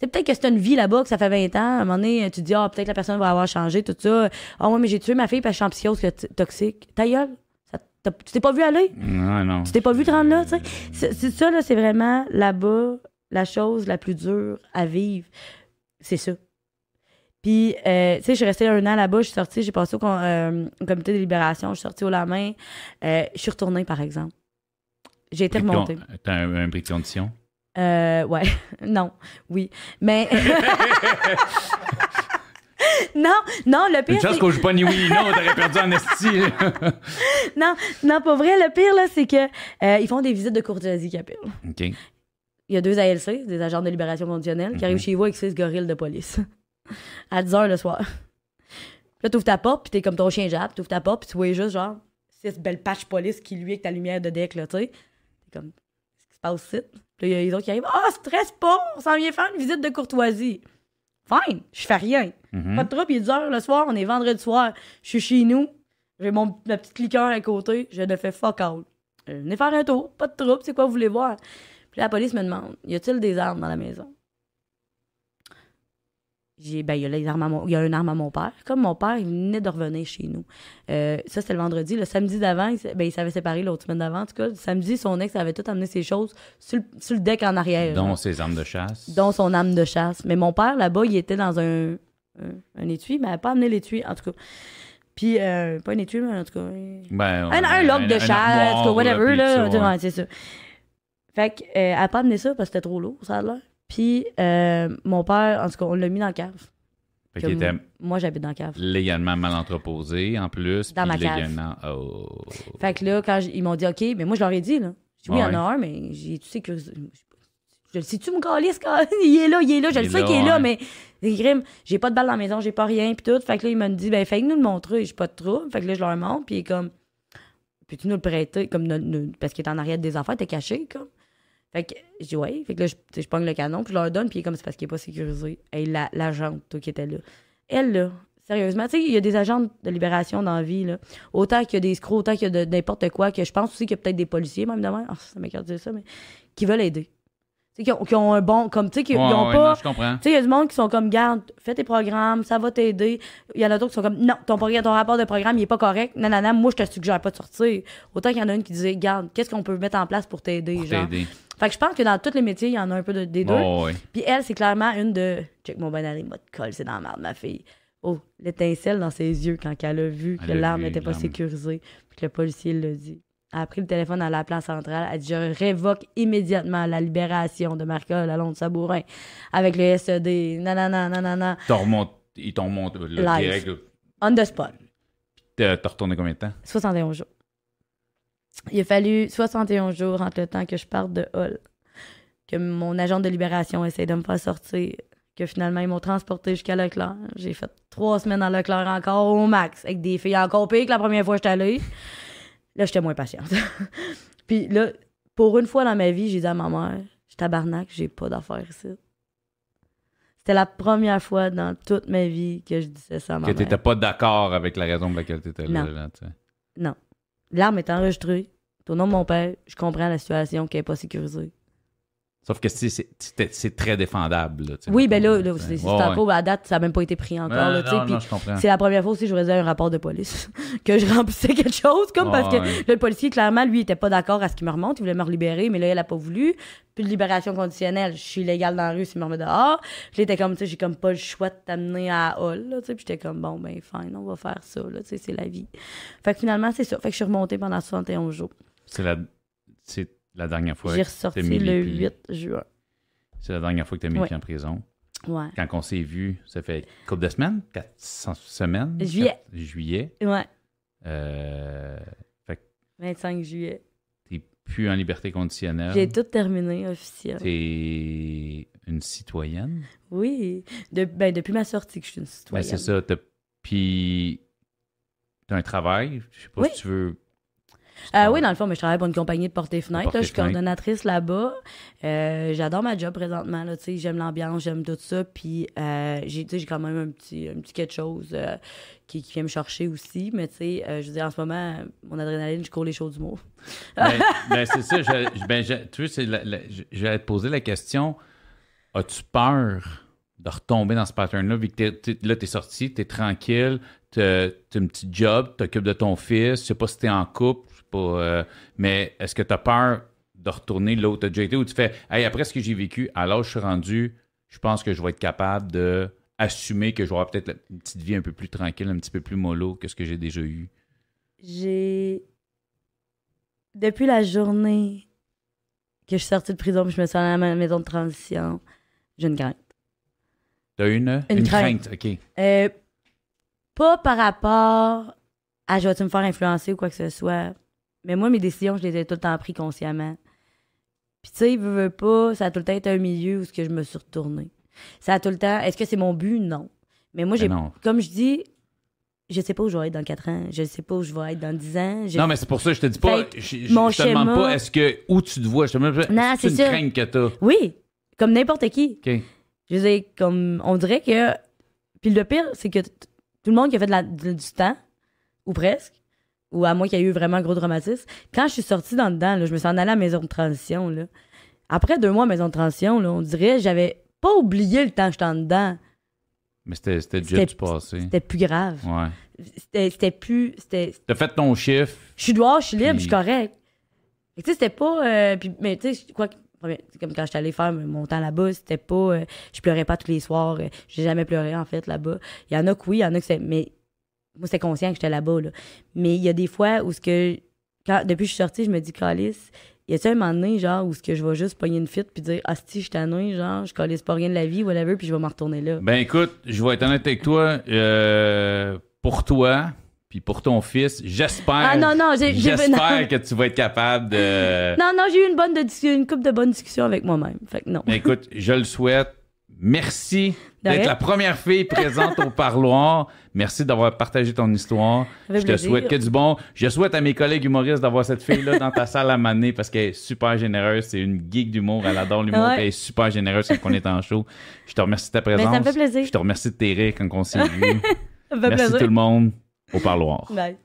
C'est peut-être que c'est une vie là-bas, que ça fait 20 ans. À un moment donné, tu te dis, ah, peut-être la personne va avoir changé, tout ça. Ah, ouais, mais j'ai tué ma fille parce que je suis en psychose toxique. Ta gueule. Ça- tu t'es pas vu aller? Non, non. Tu t'es pas vu te rendre là, tu sais? Ça, là, c'est vraiment là-bas la chose la plus dure à vivre. C'est ça. Puis, euh, tu sais, je suis restée un an là-bas, je suis sortie, j'ai passé au, euh, au comité de libération, je suis sortie au lendemain. Euh, je suis retournée, par exemple. J'ai été remontée. T'as un, un bris de condition? Euh, ouais, non, oui. Mais. non, non, le Une pire, chance c'est... qu'on joue pas ni oui ni non, t'aurais perdu en esti. Non, non, pas vrai. Le pire, là, c'est que euh, ils font des visites de courtoisie appellent. OK. Il y a deux ALC, des agents de libération conditionnelle, qui Mhm. arrivent chez vous avec six gorilles de police. à 10 h le soir. Puis là, t'ouvres ta porte, puis t'es comme ton chien jappe, t'ouvres ta porte, puis tu vois juste, genre, six belles patches police qui lui avec ta lumière de deck, là, tu sais. T'es comme, qu'est-ce qui se passe ici? Puis là, il y a les autres qui arrivent, ah, stress pas, on s'en vient faire une visite de courtoisie. Fine, je fais rien. Mhm. Pas de trouble, il est 10 h le soir, on est vendredi soir, je suis chez nous, j'ai mon, ma petite liqueur à côté, je ne fais fuck all. Venez faire un tour, pas de trouble, c'est quoi vous voulez voir? Puis la police me demande, y a-t-il des armes dans la maison? J'ai, ben, il y a les armes à mon, il y a une arme à mon père. Comme mon père, il venait de revenir chez nous. Euh, ça, c'était le vendredi. Le samedi d'avant, il, ben, il s'avait séparé l'autre semaine d'avant. En tout cas, le samedi, son ex avait tout amené ses choses sur le, sur le deck en arrière. Dont genre ses armes de chasse. dont son âme de chasse. Mais mon père, là-bas, il était dans un, un, un étui, mais il n'avait pas amené l'étui, en tout cas. Puis, euh, pas un étui, mais en tout cas. Ben, Un, un lock de chasse, whatever, là. Ouais, c'est ça. Fait que, euh, elle n'a pas amené ça parce que c'était trop lourd, ça a l'air. Puis, euh, mon père, en tout cas, on l'a mis dans la cave. Fait qu'il était Moi, j'habite dans la cave. légalement mal entreposé, en plus. Dans puis ma cave. légalement- Oh. Fait que là, quand ils m'ont dit OK, mais moi, je leur ai dit, là. J'ai dit, oui, il y en a un, mais j'ai tout sécurisé. Je le sais-tu, mon calice, il est là, il est là, je le sais qu'il est là, mais crimes, j'ai pas de balle dans la maison, j'ai pas rien, puis tout. Fait que là, il m'a dit, ben, fais nous le montrer, j'ai pas de trouble. Fait que là, je leur montre, puis comme, peux-tu nous le prêter, comme, parce qu'il est en arrière des affaires, t'es caché, comme. Fait que, je dis, ouais. Fait que là, je, je pogne le canon, puis je leur donne, puis il est comme, c'est parce qu'il est pas sécurisé. Et la, l'agente, toi, qui était là. Elle, là, sérieusement, tu sais, il y a des agents de libération dans la vie, là. Autant qu'il y a des escrocs, autant qu'il y a de, n'importe quoi, que je pense aussi qu'il y a peut-être des policiers, même demain. Ah, ça m'écarte de dire ça, mais qui veulent aider. Tu sais, qui ont, qui ont un bon, comme, tu sais, qui Ouais, ont ouais, pas. non, je comprends. Tu sais, il y a du monde qui sont comme, garde, fais tes programmes, ça va t'aider. Il y en a d'autres qui sont comme, non, ton, ton rapport de programme, il est pas correct. Non, non, non, moi, je te suggère pas de sortir. Autant qu'il y en a une qui disait, garde, qu'est-ce qu'on peut mettre en place pour t'aider, Pour genre? t'aider. Fait que je pense que dans tous les métiers, il y en a un peu de- des deux. Oh. Puis elle, c'est clairement une de, check mon bon aller, m'a colle, c'est dans la merde, ma fille. Oh, l'étincelle dans ses yeux quand elle a vu que Elle l'arme n'était pas sécurisée, puis que le policier l'a dit. Elle a pris le téléphone à la place centrale. Elle a dit Je révoque immédiatement la libération de Marca Lalonde Sabourin avec le SED. T'en remontes- Ils t'ont monté direct. On the spot. T'as t'as retourné combien de temps? 61 jours. Il a fallu 61 jours entre le temps que je parte de Hall, que mon agent de libération essaie de me faire sortir, que finalement ils m'ont transporté jusqu'à Leclerc. J'ai fait trois semaines à Leclerc encore au max, avec des filles encore pires que la première fois que j'étais allée. Là, j'étais moins patiente. Puis là, pour une fois dans ma vie, j'ai dit à ma mère, je tabarnak, j'ai pas d'affaires ici. C'était la première fois dans toute ma vie que je disais ça à ma Que mère. t'étais pas d'accord avec la raison pour laquelle t'étais là. Non. là, tu sais. Non. L'arme est enregistrée. Au nom de mon père, je comprends la situation qui n'est pas sécurisée. Sauf que c'est- très défendable. là, Oui, ben là, là, c'est encore, à date, ça n'a même pas été pris encore. Je c'est la première fois aussi que j'aurais dit un rapport de police. que je remplissais quelque chose, comme parce que Ouais, le policier, clairement, lui, il était pas d'accord à ce qu'il me remonte. Il voulait me libérer, mais là, elle a pas voulu. Puis de libération conditionnelle, je suis illégale dans la rue s'il me remet dehors. Était comme, tu sais, j'ai comme pas le choix de t'amener à Hall, là, tu sais. Puis j'étais comme, bon, ben, fine, on va faire ça, là, tu sais, c'est la vie. Fait que finalement, c'est ça. Fait que je suis remontée pendant 71 jours. C'est la, c'est la dernière fois j'ai ressorti le les pieds. 8 juin. C'est la dernière fois que tu as mis Ouais. en prison. Ouais. Quand on s'est vu, ça fait couple de semaines? 400 semaines? Juillet. Quatre- juillet. Ouais. Euh, fait que 25 juillet. t'es plus en liberté conditionnelle. J'ai tout terminé officiel. T'es une citoyenne? Oui. De- ben, depuis ma sortie que je suis une Ben, citoyenne. c'est ça. Puis, t'as un travail? Je sais pas Oui. si tu veux. Euh, oui, dans le fond, mais je travaille pour une compagnie de portée fenêtre. Portée là. Je suis coordonnatrice là-bas. Euh, J'adore ma job présentement. Là, tu sais, j'aime l'ambiance, j'aime tout ça. Puis euh, j'ai tu sais, j'ai quand même un petit, un petit quelque chose euh, qui, qui vient me chercher aussi. Mais tu sais, je veux dire, en ce moment, mon adrénaline, je cours les shows du mot. Ben, ben, c'est ça. je- ben, je- tu sais, j'allais te poser la question as-tu peur de retomber dans ce pattern-là, vu que t'es- t'es- là, t'es sorti, t'es tranquille, t'as t'as un petit job, t'occupes de ton fils, je sais pas si t'es en couple, pas, euh, mais est-ce que t'as peur de retourner là où déjà été, où tu fais, hey, après ce que j'ai vécu, où je suis rendu, je pense que je vais être capable de assumer que je vais avoir peut-être une petite vie un peu plus tranquille, un petit peu plus mollo que ce que j'ai déjà eu? J'ai. Depuis la journée que je suis sortie de prison, puis je me suis allée à ma maison de transition, j'ai une crainte. T'as une, Une crainte. OK. Euh, pas par rapport à je vais-tu me faire influencer ou quoi que ce soit. Mais moi, mes décisions, je les ai tout le temps prises consciemment. Puis tu sais, veux, veux pas, ça a tout le temps été un milieu où ce que je me suis retournée. Ça a tout le temps. Est-ce que c'est mon but? Non. Mais moi, j'ai. Comme je dis, je sais pas où je vais être dans 4 ans. Je sais pas où je vais être dans 10 ans. Je- Non, mais c'est pour ça que je te dis pas. Je, je- mon je te demande pas est-ce que où tu te vois? Je te demande pas, Non, c'est une crainte que t'as? Oui, comme n'importe qui. OK. Je veux dire, comme on dirait que. Puis le pire, c'est que tout le monde qui a fait de la- de- du temps, ou presque, ou à moi qui a eu vraiment un gros traumatisme, quand je suis sortie dans dedans, là, je me suis en allée à la maison de transition. Là. Après deux mois à maison de transition, là, on dirait j'avais pas oublié le temps que j'étais en dedans. Mais c'était c'était déjà du passé. C'était plus grave. Ouais. C'était c'était plus. C'était T'as fait ton chiffre. je suis dehors, je suis libre, Puis- je suis correct. Tu sais, c'était pas. euh, puis, mais tu sais, quoi comme quand j'étais allée faire mon temps là-bas, c'était pas. euh, je pleurais pas tous les soirs. euh, J'ai jamais pleuré, en fait, là-bas. Il y en a que oui, il y en a que c'est. Mais moi, c'était conscient que j'étais là-bas, là. Mais il y a des fois où ce que. Quand, depuis que je suis sortie, je me dis, Calice, y a-tu un moment donné, genre, où ce que je vais juste pogner une fit puis dire, ah, si, je suis genre, je calisse pas rien de la vie, whatever, puis je vais m'en retourner là? Ben écoute, je vais être honnête avec toi. euh, pour toi, puis pour ton fils, j'espère. Ah, non, non, J'espère que tu vas être capable de. Non, non, j'ai eu une bonne de, une couple de bonnes discussions avec moi-même. Fait que non. Ben, écoute, je le souhaite. Merci d'être la première fille présente au parloir. Merci d'avoir partagé ton histoire. Je te plaisir. souhaite que du bon. Je souhaite à mes collègues humoristes d'avoir cette fille-là dans ta salle à maner parce qu'elle est super généreuse. C'est une geek d'humour. Elle adore l'humour. Ouais. Elle est super généreuse quand on est en show. Je te remercie de ta présence. Ben, ça me fait plaisir. Je te remercie de tes rires quand on s'est vu. Merci plaisir. tout le monde au parloir. Bye.